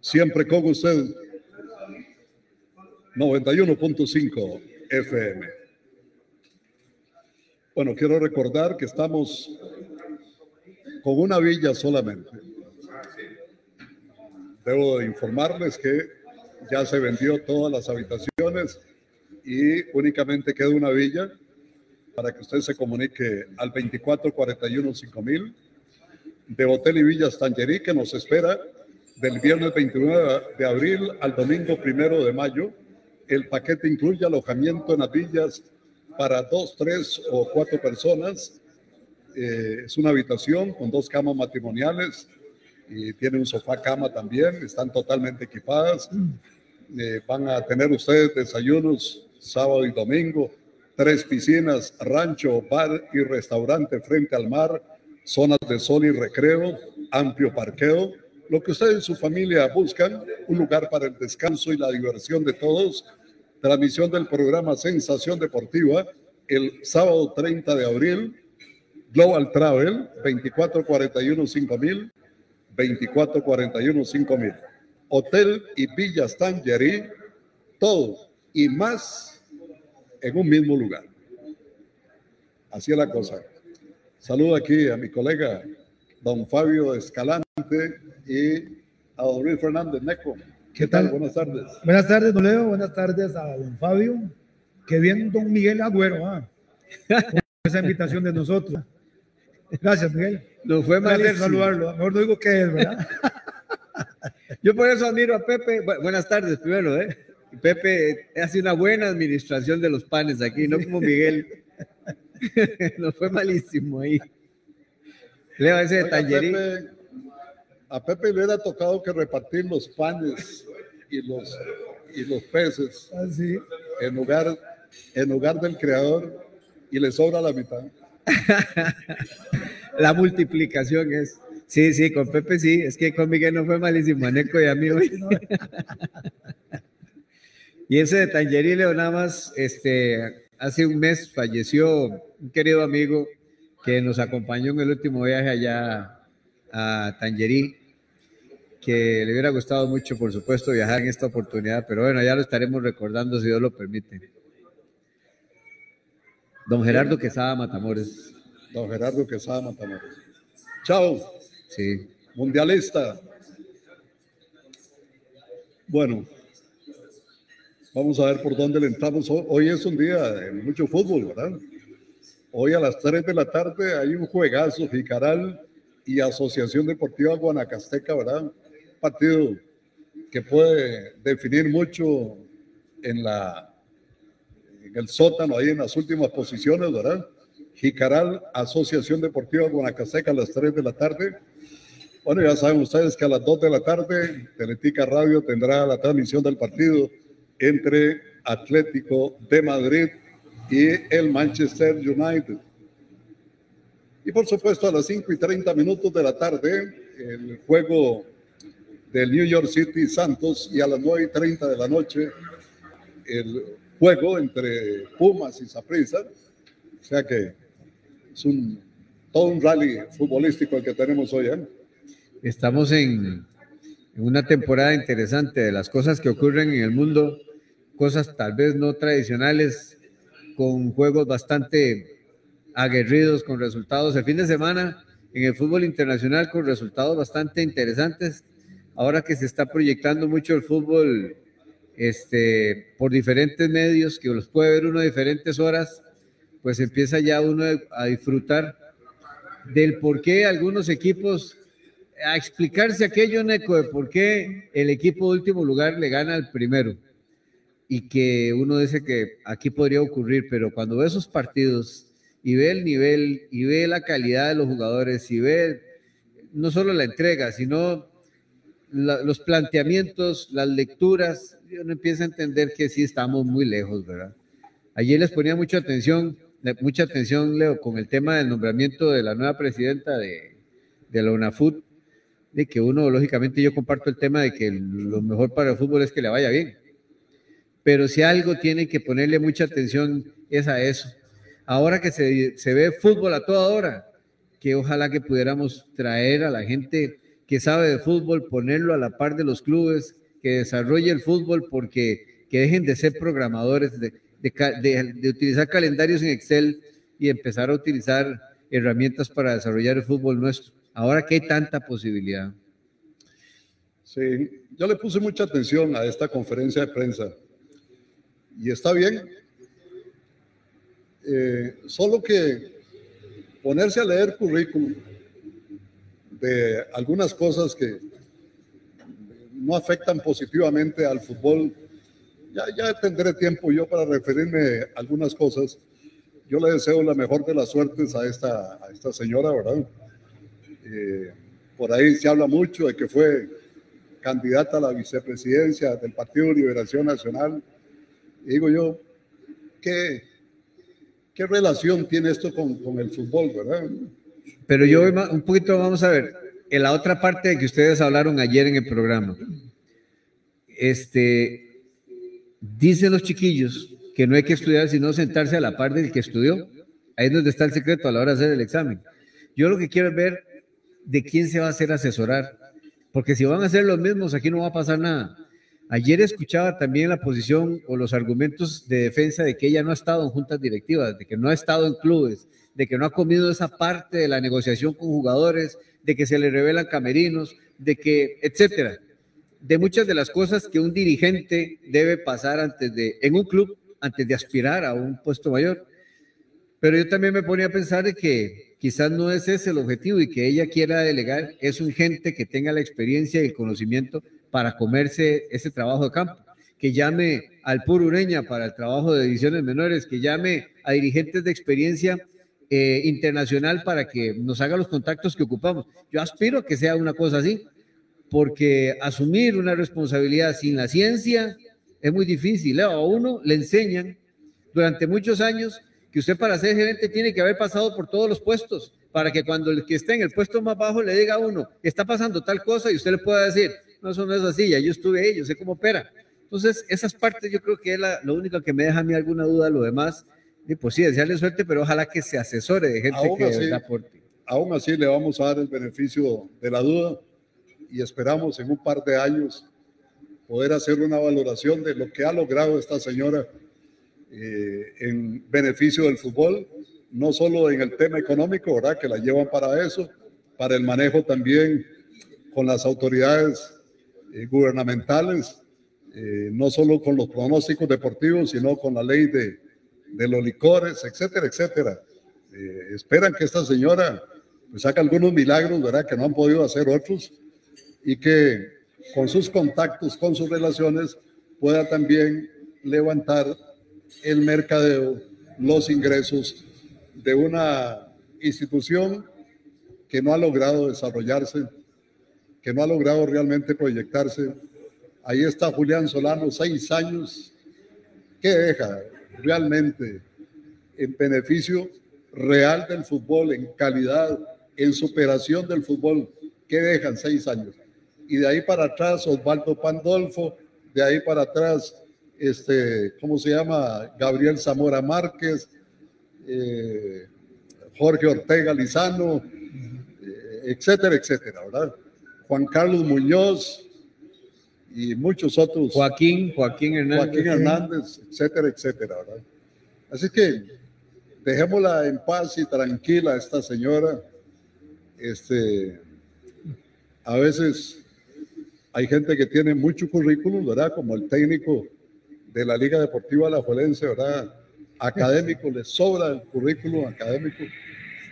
Siempre con usted. 91.5 FM. Bueno, quiero recordar que estamos con una villa solamente. Debo informarles que ya se vendió todas las habitaciones y únicamente queda una villa para que usted se comunique al 2441 5000 de Hotel y Villas Tangerí que nos espera del viernes 29 de abril al domingo primero de mayo. El paquete incluye alojamiento en las villas para dos, tres o cuatro personas. Eh, es una habitación con dos camas matrimoniales y tiene un sofá cama también. Están totalmente equipadas. Eh, van a tener ustedes desayunos sábado y domingo, tres piscinas, rancho, bar y restaurante frente al mar, zonas de sol y recreo, amplio parqueo, lo que ustedes y su familia buscan, un lugar para el descanso y la diversión de todos. Transmisión del programa Sensación Deportiva el sábado 30 de abril, Global Travel 2441 5000, 2441 5000. Hotel y Villas Tangerí, todo y más en un mismo lugar. Así es la cosa. Saludo aquí a mi colega don Fabio Escalante y a don Luis Fernández Neco. ¿Qué tal? Buenas tardes. Buenas tardes, don Leo. Buenas tardes a don Fabio. Que bien, don Miguel Agüero. ¿ah? Esa invitación de nosotros. Gracias, Miguel. No fue placer saludarlo. Mejor no digo qué es, ¿verdad? Yo por eso admiro a Pepe. Bu- buenas tardes primero, ¿eh? Pepe hace una buena administración de los panes aquí, no como Miguel. no fue malísimo ahí. Leo ese de Oiga, Tangerí. Pepe- a Pepe le hubiera tocado que repartir los panes y los, y los peces Así. en lugar, en lugar del creador y le sobra la mitad. La multiplicación es. Sí, sí, con Pepe sí. Es que con Miguel no fue malísimo, a Neco y a mí. hoy. y ese de Tangerí, Leo, nada más, este, hace un mes falleció un querido amigo que nos acompañó en el último viaje allá a Tangerí, que le hubiera gustado mucho, por supuesto, viajar en esta oportunidad, pero bueno, ya lo estaremos recordando si Dios lo permite. Don Gerardo Quesada Matamores. Don Gerardo Quesada Matamoros. Chao, Sí. mundialista. Bueno, vamos a ver por dónde le entramos. Ho- Hoy es un día de mucho fútbol, ¿verdad? Hoy a las 3 de la tarde hay un juegazo, Jicaral y Asociación Deportiva Guanacasteca, ¿verdad? Partido que puede definir mucho en la en el sótano, ahí en las últimas posiciones, ¿verdad? Jicaral, Asociación Deportiva Guanacasteca a las 3 de la tarde. Bueno, ya saben ustedes que a las 2 de la tarde, Teletica Radio tendrá la transmisión del partido entre Atlético de Madrid y el Manchester United. Y por supuesto, a las 5 y 30 minutos de la tarde, el juego del New York City Santos y a las 9 y 30 de la noche, el juego entre Pumas y Saprissa. O sea que es un, todo un rally futbolístico el que tenemos hoy. ¿eh? Estamos en, en una temporada interesante de las cosas que ocurren en el mundo, cosas tal vez no tradicionales, con juegos bastante aguerridos, con resultados. El fin de semana en el fútbol internacional con resultados bastante interesantes. Ahora que se está proyectando mucho el fútbol este, por diferentes medios, que los puede ver uno a diferentes horas, pues empieza ya uno a disfrutar del por qué algunos equipos, a explicarse aquello, Neco, de por qué el equipo de último lugar le gana al primero. Y que uno dice que aquí podría ocurrir, pero cuando ve esos partidos y ve el nivel y ve la calidad de los jugadores y ve no solo la entrega, sino la- los planteamientos, las lecturas, uno empieza a entender que sí estamos muy lejos, ¿verdad? Ayer les ponía mucha atención, le- mucha atención, Leo, con el tema del nombramiento de la nueva presidenta de, de la UNAFUT, de que uno, lógicamente, yo comparto el tema de que lo mejor para el fútbol es que le vaya bien. Pero si algo tiene que ponerle mucha atención es a eso. Ahora que se, se ve fútbol a toda hora, que ojalá que pudiéramos traer a la gente que sabe de fútbol, ponerlo a la par de los clubes, que desarrolle el fútbol, porque que dejen de ser programadores, de, de de utilizar calendarios en Excel y empezar a utilizar herramientas para desarrollar el fútbol nuestro. Ahora que hay tanta posibilidad. Sí, yo le puse mucha atención a esta conferencia de prensa y está bien. Eh, solo que ponerse a leer currículum de algunas cosas que no afectan positivamente al fútbol, ya, ya tendré tiempo yo para referirme a algunas cosas. Yo le deseo la mejor de las suertes a esta, a esta señora, ¿verdad? Eh, por ahí se habla mucho de que fue candidata a la vicepresidencia del Partido de Liberación Nacional. Digo yo, ¿qué, qué relación tiene esto con, con el fútbol, verdad? Pero yo un poquito, vamos a ver, en la otra parte de que ustedes hablaron ayer en el programa. Este, dicen los chiquillos que no hay que estudiar sino sentarse a la par del que estudió. Ahí es donde está el secreto a la hora de hacer el examen. Yo lo que quiero es ver de quién se va a hacer asesorar, porque si van a hacer los mismos, aquí no va a pasar nada. Ayer escuchaba también la posición o los argumentos de defensa de que ella no ha estado en juntas directivas, de que no ha estado en clubes, de que no ha comido esa parte de la negociación con jugadores, de que se le revelan camerinos, de que, etcétera, de muchas de las cosas que un dirigente debe pasar antes de, en un club, antes de aspirar a un puesto mayor. Pero yo también me ponía a pensar que quizás no es ese el objetivo y que ella quiera delegar es un gente que tenga la experiencia y el conocimiento para comerse ese trabajo de campo, que llame al puro Ureña para el trabajo de divisiones menores, que llame a dirigentes de experiencia eh, internacional para que nos haga los contactos que ocupamos. Yo aspiro a que sea una cosa así, porque asumir una responsabilidad sin la ciencia es muy difícil. Leo, A uno le enseñan durante muchos años que usted para ser gerente tiene que haber pasado por todos los puestos, para que cuando el que esté en el puesto más bajo le diga a uno, está pasando tal cosa y usted le pueda decir, no, eso no es así, ya yo estuve ahí, yo sé cómo opera. Entonces, esas partes yo creo que es la, lo único que me deja a mí alguna duda, lo demás, y pues sí, desearle suerte, pero ojalá que se asesore de gente Aún que así, aporte. aún así le vamos a dar el beneficio de la duda y esperamos en un par de años poder hacer una valoración de lo que ha logrado esta señora eh, en beneficio del fútbol, no solo en el tema económico, ¿verdad? Que la llevan para eso, para el manejo también con las autoridades eh, gubernamentales, eh, no solo con los pronósticos deportivos, sino con la ley de, los licores, etcétera, etcétera. Eh, esperan que esta señora pues, haga algunos milagros, ¿verdad? Que no han podido hacer otros y que con sus contactos, con sus relaciones, pueda también levantar el mercadeo, los ingresos de una institución que no ha logrado desarrollarse, que no ha logrado realmente proyectarse. Ahí está Julián Solano, seis años, que deja realmente en beneficio real del fútbol, en calidad, en superación del fútbol, que dejan seis años. Y de ahí para atrás, Osvaldo Pandolfo, de ahí para atrás, este, ¿cómo se llama? Gabriel Zamora Márquez, eh, Jorge Ortega Lizano, eh, etcétera, etcétera, ¿verdad? Juan Carlos Muñoz y muchos otros. Joaquín, Joaquín Hernández. Joaquín Hernández, etcétera, etcétera, ¿verdad? Así que dejémosla en paz y tranquila esta señora. Este, a veces hay gente que tiene mucho currículum, ¿verdad? Como el técnico de la Liga Deportiva La Juelense, ¿verdad? Académico, le sobra el currículum académico,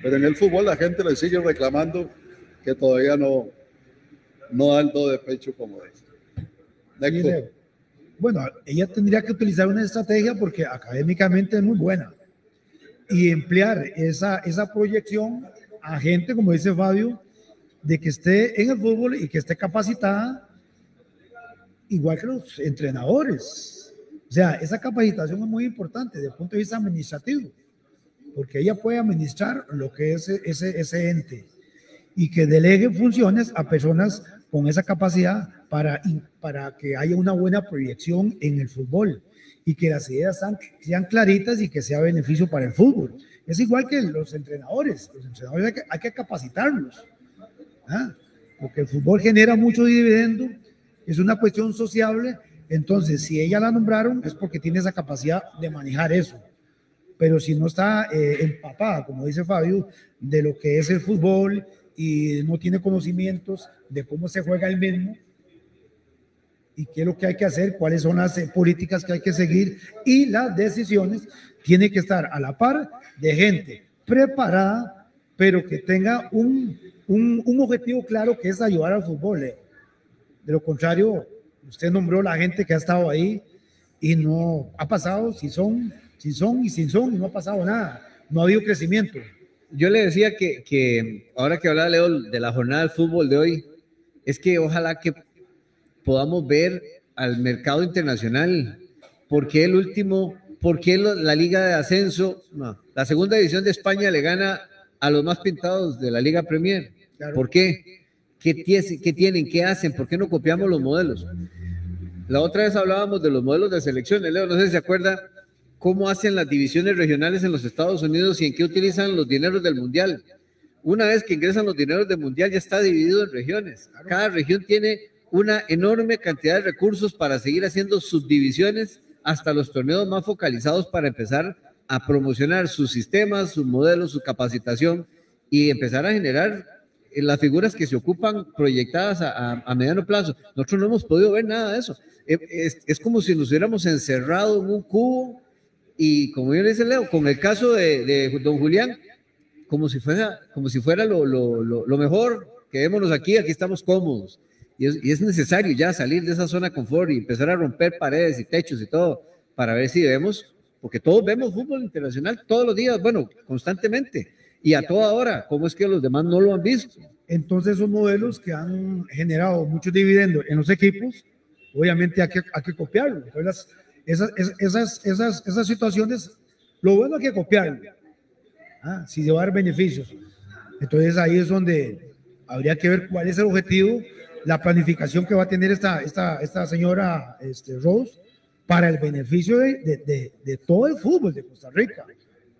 pero en el fútbol la gente le sigue reclamando que todavía no, no da el do de pecho como. Leo. Bueno, ella tendría que utilizar una estrategia porque académicamente es muy buena y emplear esa, esa proyección a gente, como dice Fabio, de que esté en el fútbol y que esté capacitada igual que los entrenadores. O sea, esa capacitación es muy importante desde el punto de vista administrativo, porque ella puede administrar lo que es ese, ese ente y que delegue funciones a personas con esa capacidad para, para que haya una buena proyección en el fútbol y que las ideas sean, sean claritas y que sea beneficio para el fútbol. Es igual que los entrenadores. Los entrenadores hay que, hay que capacitarlos. ¿ah? Porque el fútbol genera mucho dividendo, es una cuestión sociable. Entonces, si ella la nombraron, es porque tiene esa capacidad de manejar eso. Pero si no está eh, empapada, como dice Fabio, de lo que es el fútbol y no tiene conocimientos de cómo se juega el mismo, y qué es lo que hay que hacer, cuáles son las políticas que hay que seguir y las decisiones tienen que estar a la par de gente preparada, pero que tenga un, un, un objetivo claro que es ayudar al fútbol. eh. De lo contrario, usted nombró la gente que ha estado ahí y no ha pasado, si son, si son y sin son, no ha pasado nada, no ha habido crecimiento. Yo le decía que, que ahora que hablaba Leo de la jornada del fútbol de hoy, es que ojalá que podamos ver al mercado internacional. ¿Por qué el último, por qué lo- la Liga de Ascenso, no, la segunda división de España le gana a los más pintados de la Liga Premier? ¿Por qué? ¿Qué, qué tienen? ¿Qué hacen? ¿Por qué no copiamos los modelos? La otra vez hablábamos de los modelos de selecciones, Leo, no sé si se acuerda cómo hacen las divisiones regionales en los Estados Unidos y en qué utilizan los dineros del Mundial. Una vez que ingresan los dineros del Mundial ya está dividido en regiones. Cada región tiene una enorme cantidad de recursos para seguir haciendo subdivisiones hasta los torneos más focalizados para empezar a promocionar sus sistemas, sus modelos, su capacitación y empezar a generar eh, las figuras que se ocupan proyectadas a, a- a mediano plazo. Nosotros no hemos podido ver nada de eso. Eh, Es, es como si nos hubiéramos encerrado en un cubo y como yo le dice Leo, con el caso de, de don Julián, como si fuera, como si fuera lo, lo, lo, lo mejor, quedémonos aquí, aquí estamos cómodos. Y es, y es necesario ya salir de esa zona de confort y empezar a romper paredes y techos y todo, para ver si vemos, porque todos vemos fútbol internacional todos los días, bueno, constantemente, y a toda hora, ¿cómo es que los demás no lo han visto? Entonces son modelos que han generado muchos dividendos en los equipos, obviamente hay que, hay que copiarlo. Entonces, las- esas, esas, esas, esas, situaciones, lo bueno hay que copiarlo, ah, si llevar beneficios. Entonces ahí es donde habría que ver cuál es el objetivo, la planificación que va a tener esta, esta, esta señora este, Rose para el beneficio de, de, de- de todo el fútbol de Costa Rica.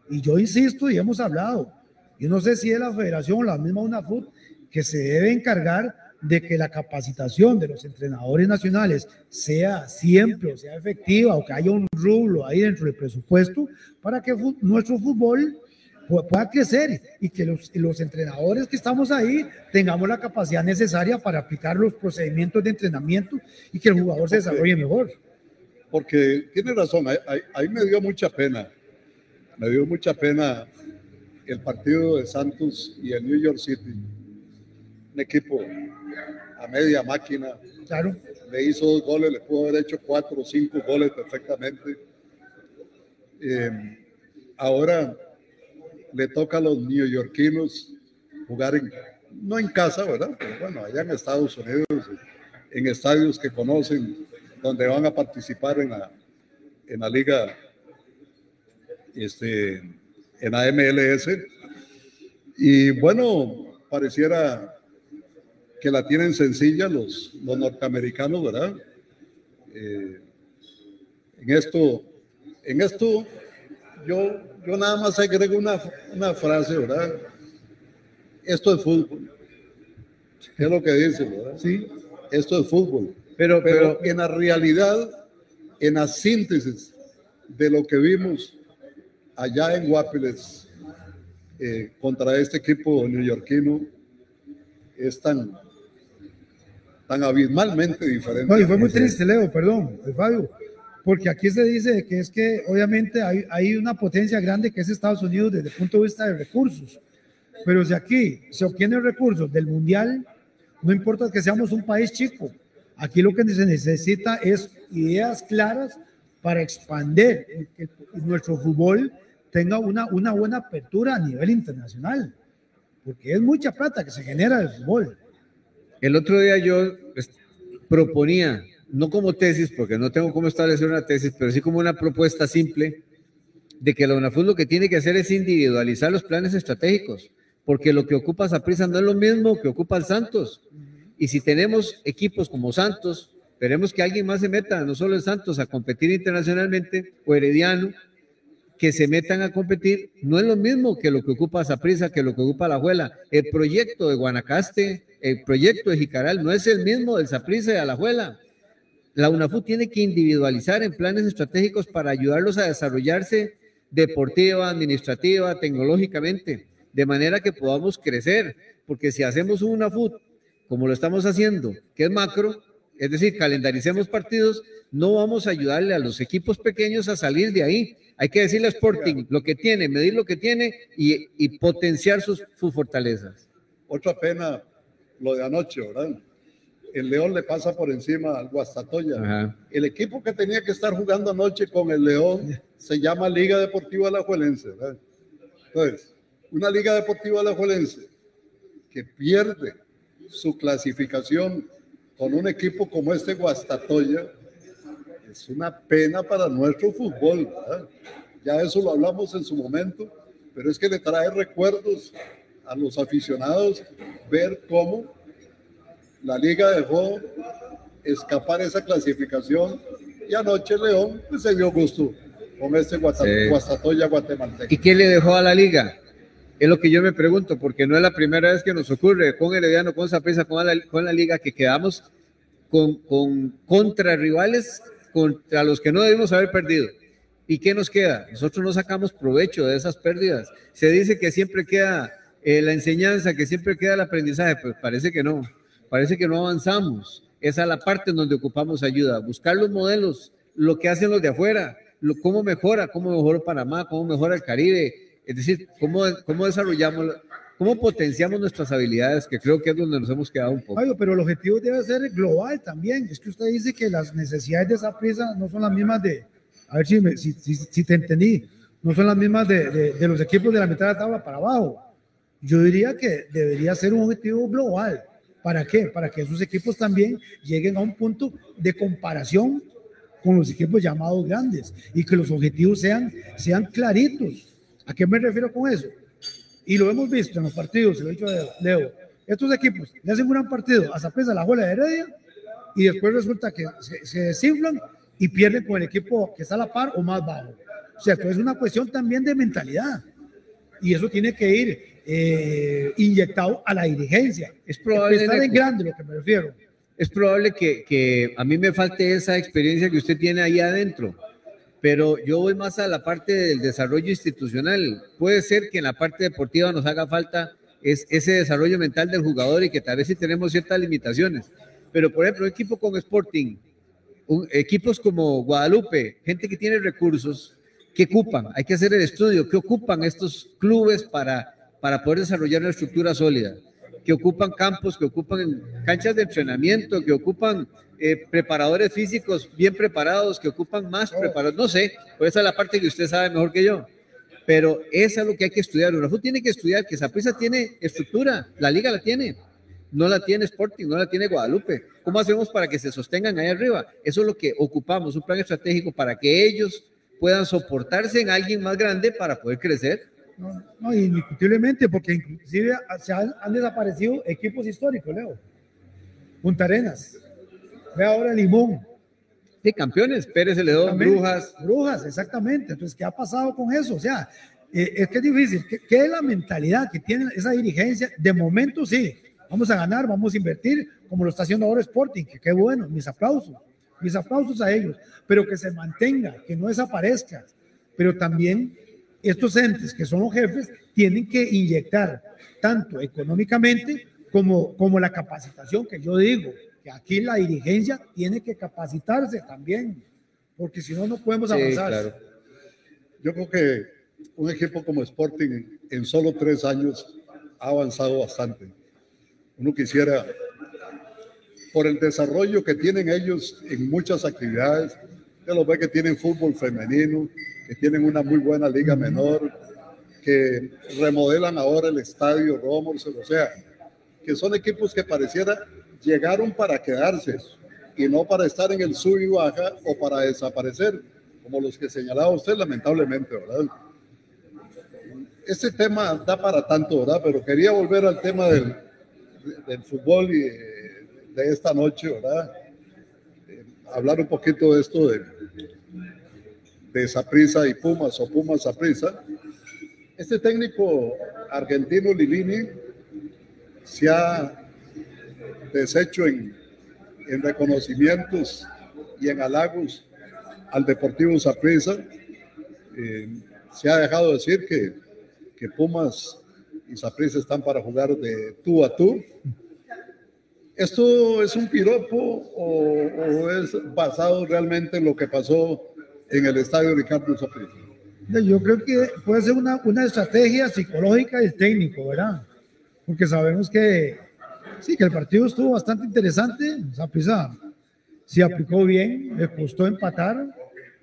Y yo insisto y hemos hablado, yo no sé si es la federación o la misma UNAFUT que se debe encargar de que la capacitación de los entrenadores nacionales sea siempre o sea efectiva o que haya un rublo ahí dentro del presupuesto para que nuestro fútbol pu- pueda crecer y que los, los entrenadores que estamos ahí tengamos la capacidad necesaria para aplicar los procedimientos de entrenamiento y que el jugador se desarrolle mejor. Porque tiene razón, ahí- ahí me dio mucha pena. Me dio mucha pena el partido de Santos y el New York City. Un equipo a media máquina. Claro. Le hizo dos goles, le pudo haber hecho cuatro o cinco goles perfectamente. Eh, ahora le toca a los neoyorquinos jugar en, no en casa, ¿verdad? Pero bueno, allá en Estados Unidos, en estadios que conocen, donde van a participar en la, en la liga, este, en la MLS. Y bueno, pareciera que la tienen sencilla los, los norteamericanos, ¿verdad? Eh, en esto, en esto, yo, yo nada más agrego una, una frase, ¿verdad? Esto es fútbol. ¿Qué es lo que dicen, verdad? Sí. Esto es fútbol. Pero, Pero en la realidad, en la síntesis de lo que vimos allá en Guapiles eh, contra este equipo neoyorquino, es tan, tan abismalmente diferente. No, y fue muy triste, Leo, perdón, eh, Fabio, porque aquí se dice que es que obviamente hay, hay una potencia grande que es Estados Unidos desde el punto de vista de recursos, pero si aquí se obtienen recursos del Mundial, no importa que seamos un país chico, aquí lo que se necesita es ideas claras para expandir que nuestro fútbol tenga una, una buena apertura a nivel internacional, porque es mucha plata que se genera del fútbol. El otro día yo pues, proponía no como tesis, porque no tengo cómo establecer una tesis, pero sí como una propuesta simple de que la UNAFUT lo que tiene que hacer es individualizar los planes estratégicos, porque lo que ocupa Saprissa no es lo mismo que ocupa el Santos. Y si tenemos equipos como Santos, esperemos que alguien más se meta, no solo el Santos, a competir internacionalmente, o Herediano, que se metan a competir, no es lo mismo que lo que ocupa Saprissa, que lo que ocupa la Juela. El proyecto de Guanacaste, el proyecto de Jicaral, no es el mismo del Saprissa de la Juela. La UNAFU tiene que individualizar en planes estratégicos para ayudarlos a desarrollarse deportiva, administrativa, tecnológicamente, de manera que podamos crecer, porque si hacemos un UNAFUT como lo estamos haciendo, que es macro, es decir, calendaricemos partidos, no vamos a ayudarle a los equipos pequeños a salir de ahí. Hay que decirle a Sporting lo que tiene, medir lo que tiene y, potenciar sus fortalezas. Otra pena lo de anoche, ¿verdad? El León le pasa por encima al Guastatoya. Ajá. El equipo que tenía que estar jugando anoche con el León se llama Liga Deportiva Alajuelense. ¿verdad? Entonces, una Liga Deportiva Alajuelense que pierde su clasificación con un equipo como este Guastatoya es una pena para nuestro fútbol. ¿verdad? Ya eso lo hablamos en su momento, pero es que le trae recuerdos a los aficionados ver cómo la liga dejó escapar esa clasificación y anoche León pues, se dio gusto con este Guata- Sí. Guastatoya guatemalteco. ¿Y qué le dejó a la liga? Es lo que yo me pregunto, porque no es la primera vez que nos ocurre con Herediano, con Zaprisa, con la, con la liga, que quedamos con, con contra rivales contra los que no debimos haber perdido. ¿Y qué nos queda? Nosotros no sacamos provecho de esas pérdidas. Se dice que siempre queda eh, la enseñanza, que siempre queda el aprendizaje, pues parece que no, parece que no avanzamos. Esa es la parte en donde ocupamos ayuda, buscar los modelos, lo que hacen los de afuera, lo, cómo mejora, cómo mejora Panamá, cómo mejora el Caribe, es decir, cómo, cómo desarrollamos, cómo potenciamos nuestras habilidades, que creo que es donde nos hemos quedado un poco. Pero el objetivo debe ser global también. Es que usted dice que las necesidades de esa prisa no son las mismas de, a ver si, me- si, si- si te entendí, no son las mismas de, de- de los equipos de la mitad de la tabla para abajo. Yo diría que debería ser un objetivo global. ¿Para qué? Para que esos equipos también lleguen a un punto de comparación con los equipos llamados grandes y que los objetivos sean, sean claritos. ¿A qué me refiero con eso? Y lo hemos visto en los partidos, lo he dicho Leo. Estos equipos le hacen un gran partido a Zapresa, la Juela de Heredia, y después resulta que se, se desinflan y pierden con el equipo que está a la par o más bajo. O sea, que es una cuestión también de mentalidad. Y eso tiene que ir eh, inyectado a la dirigencia. Es probable, Estar en grande, lo que me refiero. es probable que, que a mí me falte esa experiencia que usted tiene ahí adentro, pero yo voy más a la parte del desarrollo institucional. Puede ser que en la parte deportiva nos haga falta es, ese desarrollo mental del jugador y que tal vez sí tenemos ciertas limitaciones. Pero, por ejemplo, un equipo con Sporting, un- equipos como Guadalupe, gente que tiene recursos, ¿qué ocupan? Hay que hacer el estudio, ¿qué ocupan estos clubes para, para poder desarrollar una estructura sólida? que ocupan campos, que ocupan canchas de entrenamiento, que ocupan eh, preparadores físicos bien preparados, que ocupan más preparados, no sé, pues esa es la parte que usted sabe mejor que yo. Pero eso es lo que hay que estudiar. UNAFUT tiene que estudiar que Saprissa tiene estructura, la liga la tiene, no la tiene Sporting, no la tiene Guadalupe. ¿Cómo hacemos para que se sostengan ahí arriba? Eso es lo que ocupamos, un plan estratégico para que ellos puedan soportarse en alguien más grande para poder crecer. No, no, indiscutiblemente, porque inclusive se han, han desaparecido equipos históricos, Leo. Punta Arenas. Ve ahora Limón. De campeones, Pérez Celedón, Brujas. Brujas, exactamente. Entonces, ¿qué ha pasado con eso? O sea, eh, es que es difícil. ¿Qué, qué es la mentalidad que tiene esa dirigencia? De momento sí, vamos a ganar, vamos a invertir, como lo está haciendo ahora Sporting, que qué bueno, mis aplausos, mis aplausos a ellos, pero que se mantenga, que no desaparezca. Pero también estos entes que son los jefes tienen que inyectar tanto económicamente como, como la capacitación, que yo digo, que aquí la dirigencia tiene que capacitarse también, porque si no, no podemos Sí, avanzar. claro. Yo creo que un equipo como Sporting en solo tres años ha avanzado bastante. Uno quisiera, por el desarrollo que tienen ellos en muchas actividades, ya lo ve que tienen fútbol femenino, que tienen una muy buena liga menor, que remodelan ahora el estadio Romors, o sea, que son equipos que pareciera llegaron para quedarse. y no para estar en el sub y baja o para desaparecer, como los que señalaba usted, lamentablemente, ¿verdad? Este tema da para tanto, ¿verdad? Pero quería volver al tema del, del fútbol y de, de esta noche, ¿verdad? Eh, hablar un poquito de esto de, de Saprissa y Pumas o Pumas Saprissa. Este técnico argentino Lilini se ha deshecho en, en reconocimientos y en halagos al Deportivo Saprissa. Eh, se ha dejado decir que, que Pumas y Saprissa están para jugar de tú a tú. ¿Esto es un piropo o, o es basado realmente en lo que pasó en el estadio Ricardo Saprissa? Yo creo que puede ser una, una estrategia psicológica del técnico, ¿verdad? Porque sabemos que sí, que el partido estuvo bastante interesante. Saprissa se aplicó bien, le costó empatar,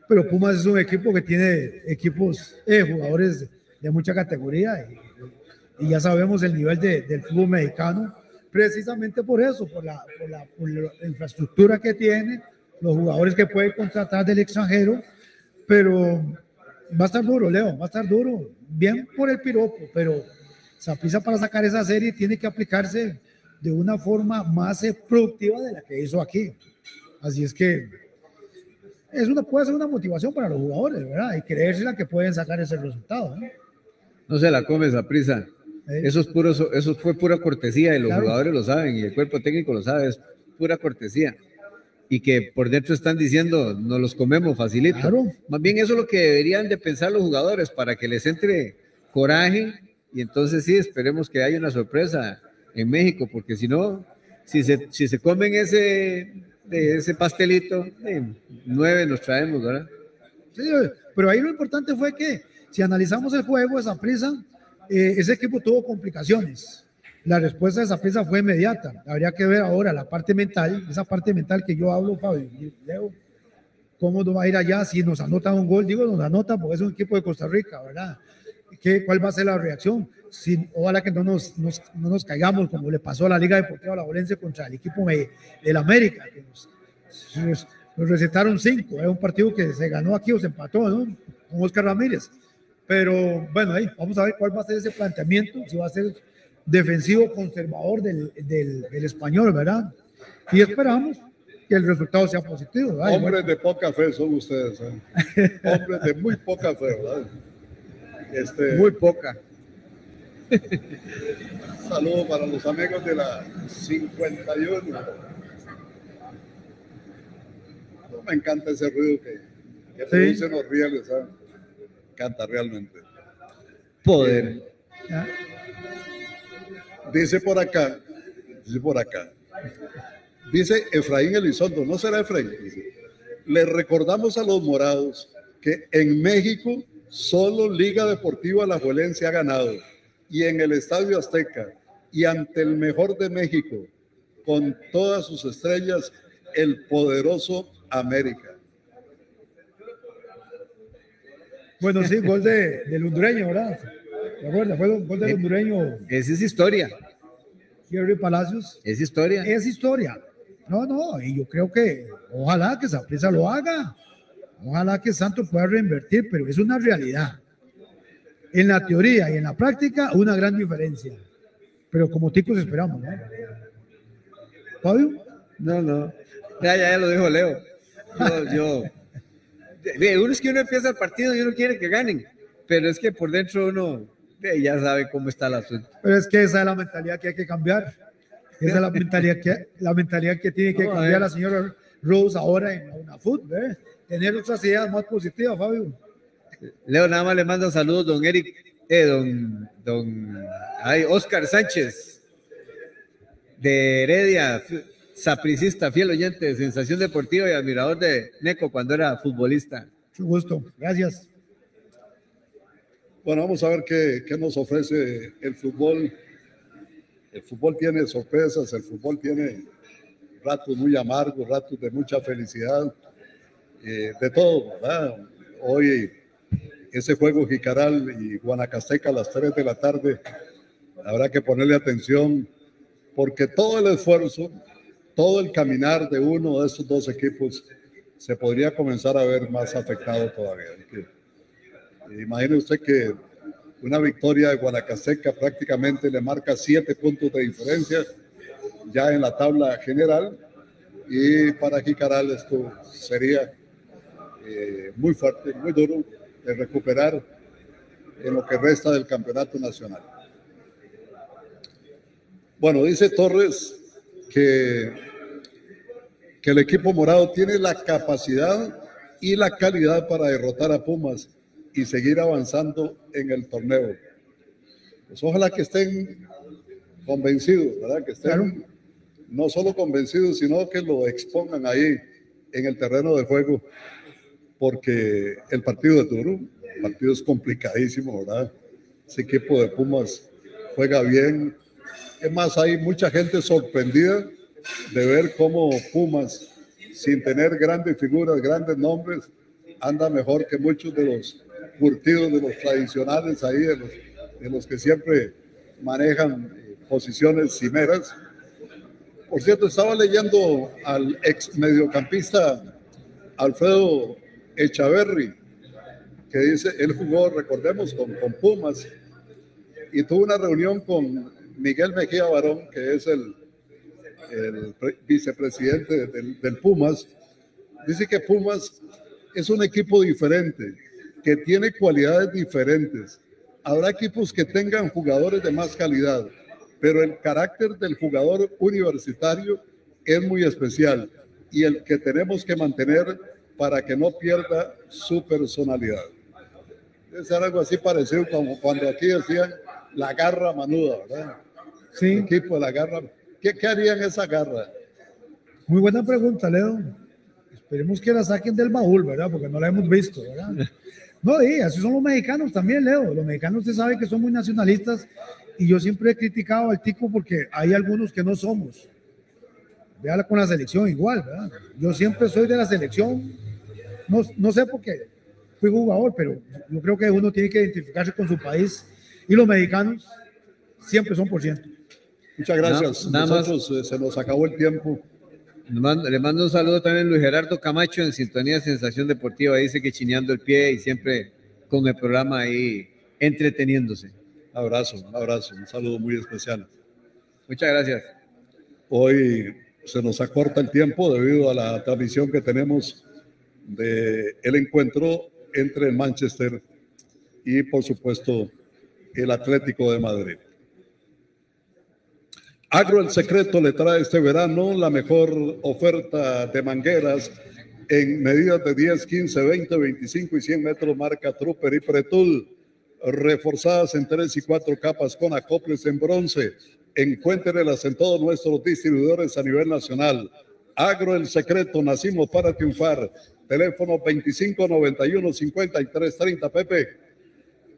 pero Pumas es un equipo que tiene equipos, eh, jugadores de mucha categoría y, y ya sabemos el nivel de, del fútbol mexicano, precisamente por eso, por la, por, la, por la infraestructura que tiene, los jugadores que puede contratar del extranjero, pero va a estar duro, Leo, va a estar duro, bien por el piropo, pero Saprissa para sacar esa serie tiene que aplicarse de una forma más eh, productiva de la que hizo aquí. Así es que es una, puede ser una motivación para los jugadores, ¿verdad? Y creérsela que pueden sacar ese resultado. ¿no? No se la come esa prisa. Eso, es puro, eso fue pura cortesía y los Claro. jugadores lo saben y el cuerpo técnico lo sabe, es pura cortesía. Y que por dentro están diciendo, nos los comemos facilito. Claro. Más bien eso es lo que deberían de pensar los jugadores para que les entre coraje y entonces sí, esperemos que haya una sorpresa en México, porque si no, si se, si se comen ese, ese pastelito, eh, nueve nos traemos, ¿verdad? Sí, pero ahí lo importante fue que si analizamos el juego de Saprissa, eh, ese equipo tuvo complicaciones. La respuesta de Saprissa fue inmediata. Habría que ver ahora la parte mental, esa parte mental que yo hablo, Fabio, Leo, cómo nos va a ir allá si nos anota un gol. Digo, nos anota porque es un equipo de Costa Rica, ¿verdad? ¿Qué, ¿Cuál va a ser la reacción? Si, ojalá que no nos, nos- no nos caigamos como le pasó a la Liga Deportiva La contra el equipo de- del América, que nos, nos, nos recetaron cinco. Es un partido que se ganó aquí o se empató, ¿no? Con Oscar Ramírez. Pero bueno, ahí vamos a ver cuál va a ser ese planteamiento, si va a ser defensivo conservador del, del, del español, ¿verdad? Y esperamos que el resultado sea positivo. ¿verdad? Hombres de poca fe son ustedes. ¿eh? Hombres de muy poca fe, ¿verdad? Este, Muy poca. saludo para los amigos de la 51. No, me encanta ese ruido que, que producen los rieles. ¿sabes? Me encanta realmente. Poder. Dice por acá, dice por acá, dice Efraín Elizondo, ¿no será Efraín? Le recordamos a los morados que en México solo Liga Deportiva La Juelense ha ganado y en el Estadio Azteca y ante el mejor de México, con todas sus estrellas, el poderoso América. Bueno, sí, gol de, del hondureño, ¿verdad? ¿Te acuerdas? Fue el gol del hondureño Esa es historia. Jerry Palacios. Es historia. Es historia. No, no, y yo creo que ojalá que Saprissa lo haga. Ojalá que Santos pueda reinvertir, pero es una realidad. En la teoría y en la práctica, una gran diferencia. Pero como ticos esperamos, ¿no? Fabio. No, no. Ya, ya, ya lo dijo Leo. Yo, yo. Ve, Uno es que uno empieza el partido y uno quiere que ganen, pero es que por dentro uno ya sabe cómo está el asunto. Pero es que esa es la mentalidad que hay que cambiar. Esa es la mentalidad que, la mentalidad que tiene que No, cambiar la señora Rose ahora en una food, ¿eh? Tener otras ideas más positivas, Fabio. Leo nada más le manda saludos, don Eric, eh, don, don, ay, Oscar Sánchez, de Heredia, sapricista, fiel oyente, sensación deportiva y admirador de Neco cuando era futbolista. Mucho gusto. Gracias. Bueno, vamos a ver qué, qué nos ofrece el fútbol. El fútbol tiene sorpresas, el fútbol tiene ratos muy amargos, ratos de mucha felicidad, eh, de todo, ¿verdad? Hoy ese juego Jicaral y Guanacasteca a las 3 de la tarde, habrá que ponerle atención porque todo el esfuerzo, todo el caminar de uno de estos dos equipos se podría comenzar a ver más afectado todavía. Que, imagine usted que una victoria de Guanacasteca prácticamente le marca siete puntos de diferencia ya en la tabla general y para Jicaral esto sería eh, muy fuerte, muy duro de recuperar en lo que resta del campeonato nacional. Bueno, dice Torres que, que el equipo morado tiene la capacidad y la calidad para derrotar a Pumas y seguir avanzando en el torneo. Pues ojalá que estén convencidos, ¿verdad? Que estén no solo convencidos, sino que lo expongan ahí en el terreno de juego, porque el partido de duro, el partido es complicadísimo, ¿verdad? Ese equipo de Pumas juega bien. Es más, hay mucha gente sorprendida de ver cómo Pumas, sin tener grandes figuras, grandes nombres, anda mejor que muchos de los curtidos, de los tradicionales ahí, de los, de los que siempre manejan eh, posiciones cimeras. Por cierto, estaba leyendo al ex mediocampista Alfredo Echaverri, que dice, él jugó, recordemos, con, con Pumas y tuvo una reunión con Miguel Mejía Barón, que es el, el vicepresidente del, del Pumas. Dice que Pumas es un equipo diferente, que tiene cualidades diferentes. Habrá equipos que tengan jugadores de más calidad, pero el carácter del jugador universitario es muy especial y el que tenemos que mantener para que no pierda su personalidad. Ser algo así parecido como cuando aquí decían la garra manuda, ¿verdad? Sí. El equipo de la garra. ¿Qué, qué harían esa garra? Muy buena pregunta, Leo. Esperemos que la saquen del baúl, ¿verdad? Porque no la hemos visto, ¿verdad? No, sí, así son los mexicanos también, Leo. Los mexicanos, usted sabe que son muy nacionalistas y yo siempre he criticado al Tico porque hay algunos que no somos. Véala con la selección igual, ¿verdad? Yo siempre soy de la selección. No, no sé por qué fui jugador, pero yo creo que uno tiene que identificarse con su país y los mexicanos siempre son por ciento. Muchas gracias. Na- nada más- Nosotros eh, se nos acabó el tiempo. Le mando, le mando un saludo también a Luis Gerardo Camacho en Sintonía Sensación Deportiva. Dice que chineando el pie y siempre con el programa ahí entreteniéndose. Un abrazo, un abrazo, un saludo muy especial. Muchas gracias. Hoy se nos acorta el tiempo debido a la transmisión que tenemos de el encuentro entre el Manchester y por supuesto el Atlético de Madrid. Agro El Secreto le trae este verano la mejor oferta de mangueras en medidas de 10, 15, 20, 25 y 100 metros marca Trooper y Pretul, reforzadas en 3 y 4 capas con acoples en bronce. Encuéntrelas en todos nuestros distribuidores a nivel nacional. Agro El Secreto, nacimos para triunfar. Teléfono 2591 5330 Pepe.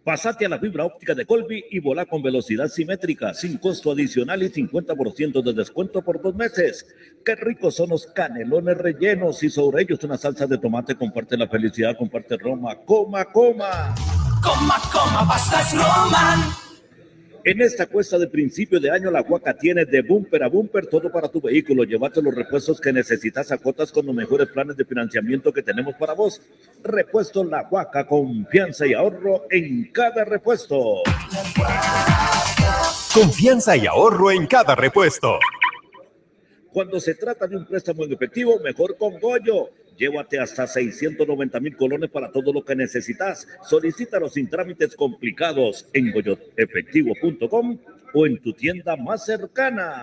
Pasate a la fibra óptica de Colby y volá con velocidad simétrica, sin costo adicional y 50% de descuento por dos meses. Qué ricos son los canelones rellenos y sobre ellos una salsa de tomate. Comparte la felicidad, comparte Roma. Coma, coma. Coma, coma, pastas Roman. En esta cuesta de principio de año, la Huaca tiene de bumper a bumper todo para tu vehículo. Llévate los repuestos que necesitas a cuotas con los mejores planes de financiamiento que tenemos para vos. Repuesto La Huaca, confianza y ahorro en cada repuesto. Confianza y ahorro en cada repuesto. Cuando se trata de un préstamo en efectivo, mejor con Goyo. Llévate hasta 690 mil colones para todo lo que necesitas. Solicítalos sin trámites complicados en goyoefectivo.com o en tu tienda más cercana.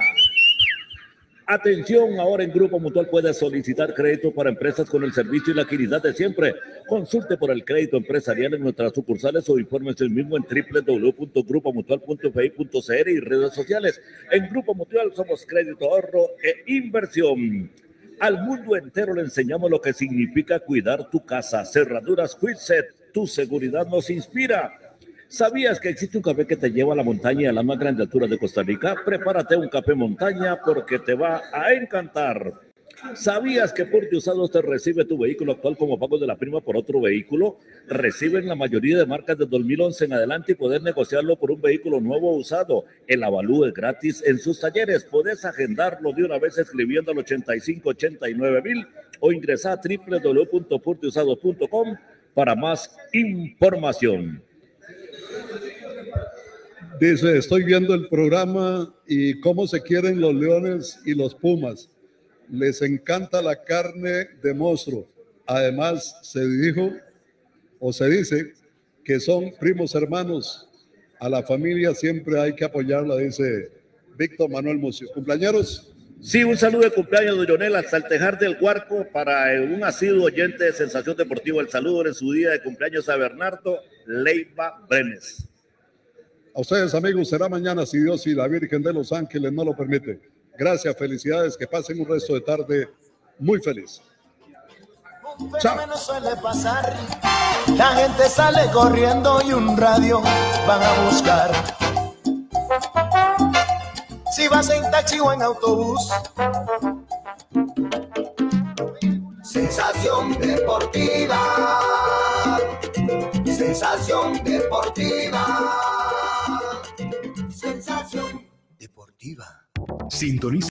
Atención, ahora en Grupo Mutual puedes solicitar crédito para empresas con el servicio y la agilidad de siempre. Consulte por el crédito empresarial en nuestras sucursales o informes el mismo en www.grupomutual.fi.cr y redes sociales. En Grupo Mutual somos crédito, ahorro e inversión. Al mundo entero le enseñamos lo que significa cuidar tu casa. Cerraduras Quitset, tu seguridad nos inspira. ¿Sabías que existe un café que te lleva a la montaña a la más grande altura de Costa Rica? Prepárate un café montaña porque te va a encantar. ¿Sabías que Porte Usados te recibe tu vehículo actual como pago de la prima por otro vehículo? Reciben la mayoría de marcas de 2011 en adelante y poder negociarlo por un vehículo nuevo usado. El avalúo es gratis en sus talleres. Puedes agendarlo de una vez escribiendo al 8589 mil o ingresar a www.porteusados.com para más información. Dice, estoy viendo el programa y cómo se quieren los leones y los pumas. Les encanta la carne de monstruo. Además, se dijo o se dice que son primos hermanos. A la familia siempre hay que apoyarla, dice Víctor Manuel Mucio. Cumpleaños. Sí, un saludo de cumpleaños de Lionel hasta el Tejar del Cuarco para un asiduo oyente de Sensación Deportiva. El saludo en su día de cumpleaños a Bernardo Leiva Brenes. A ustedes, amigos, será mañana si Dios y la Virgen de los Ángeles no lo permite. Gracias, felicidades, que pasen un resto de tarde muy feliz. Chao. suele pasar. La gente sale corriendo y un radio van a buscar. Si vas en taxi o en autobús. Sensación deportiva. Sensación deportiva. Sintoniza.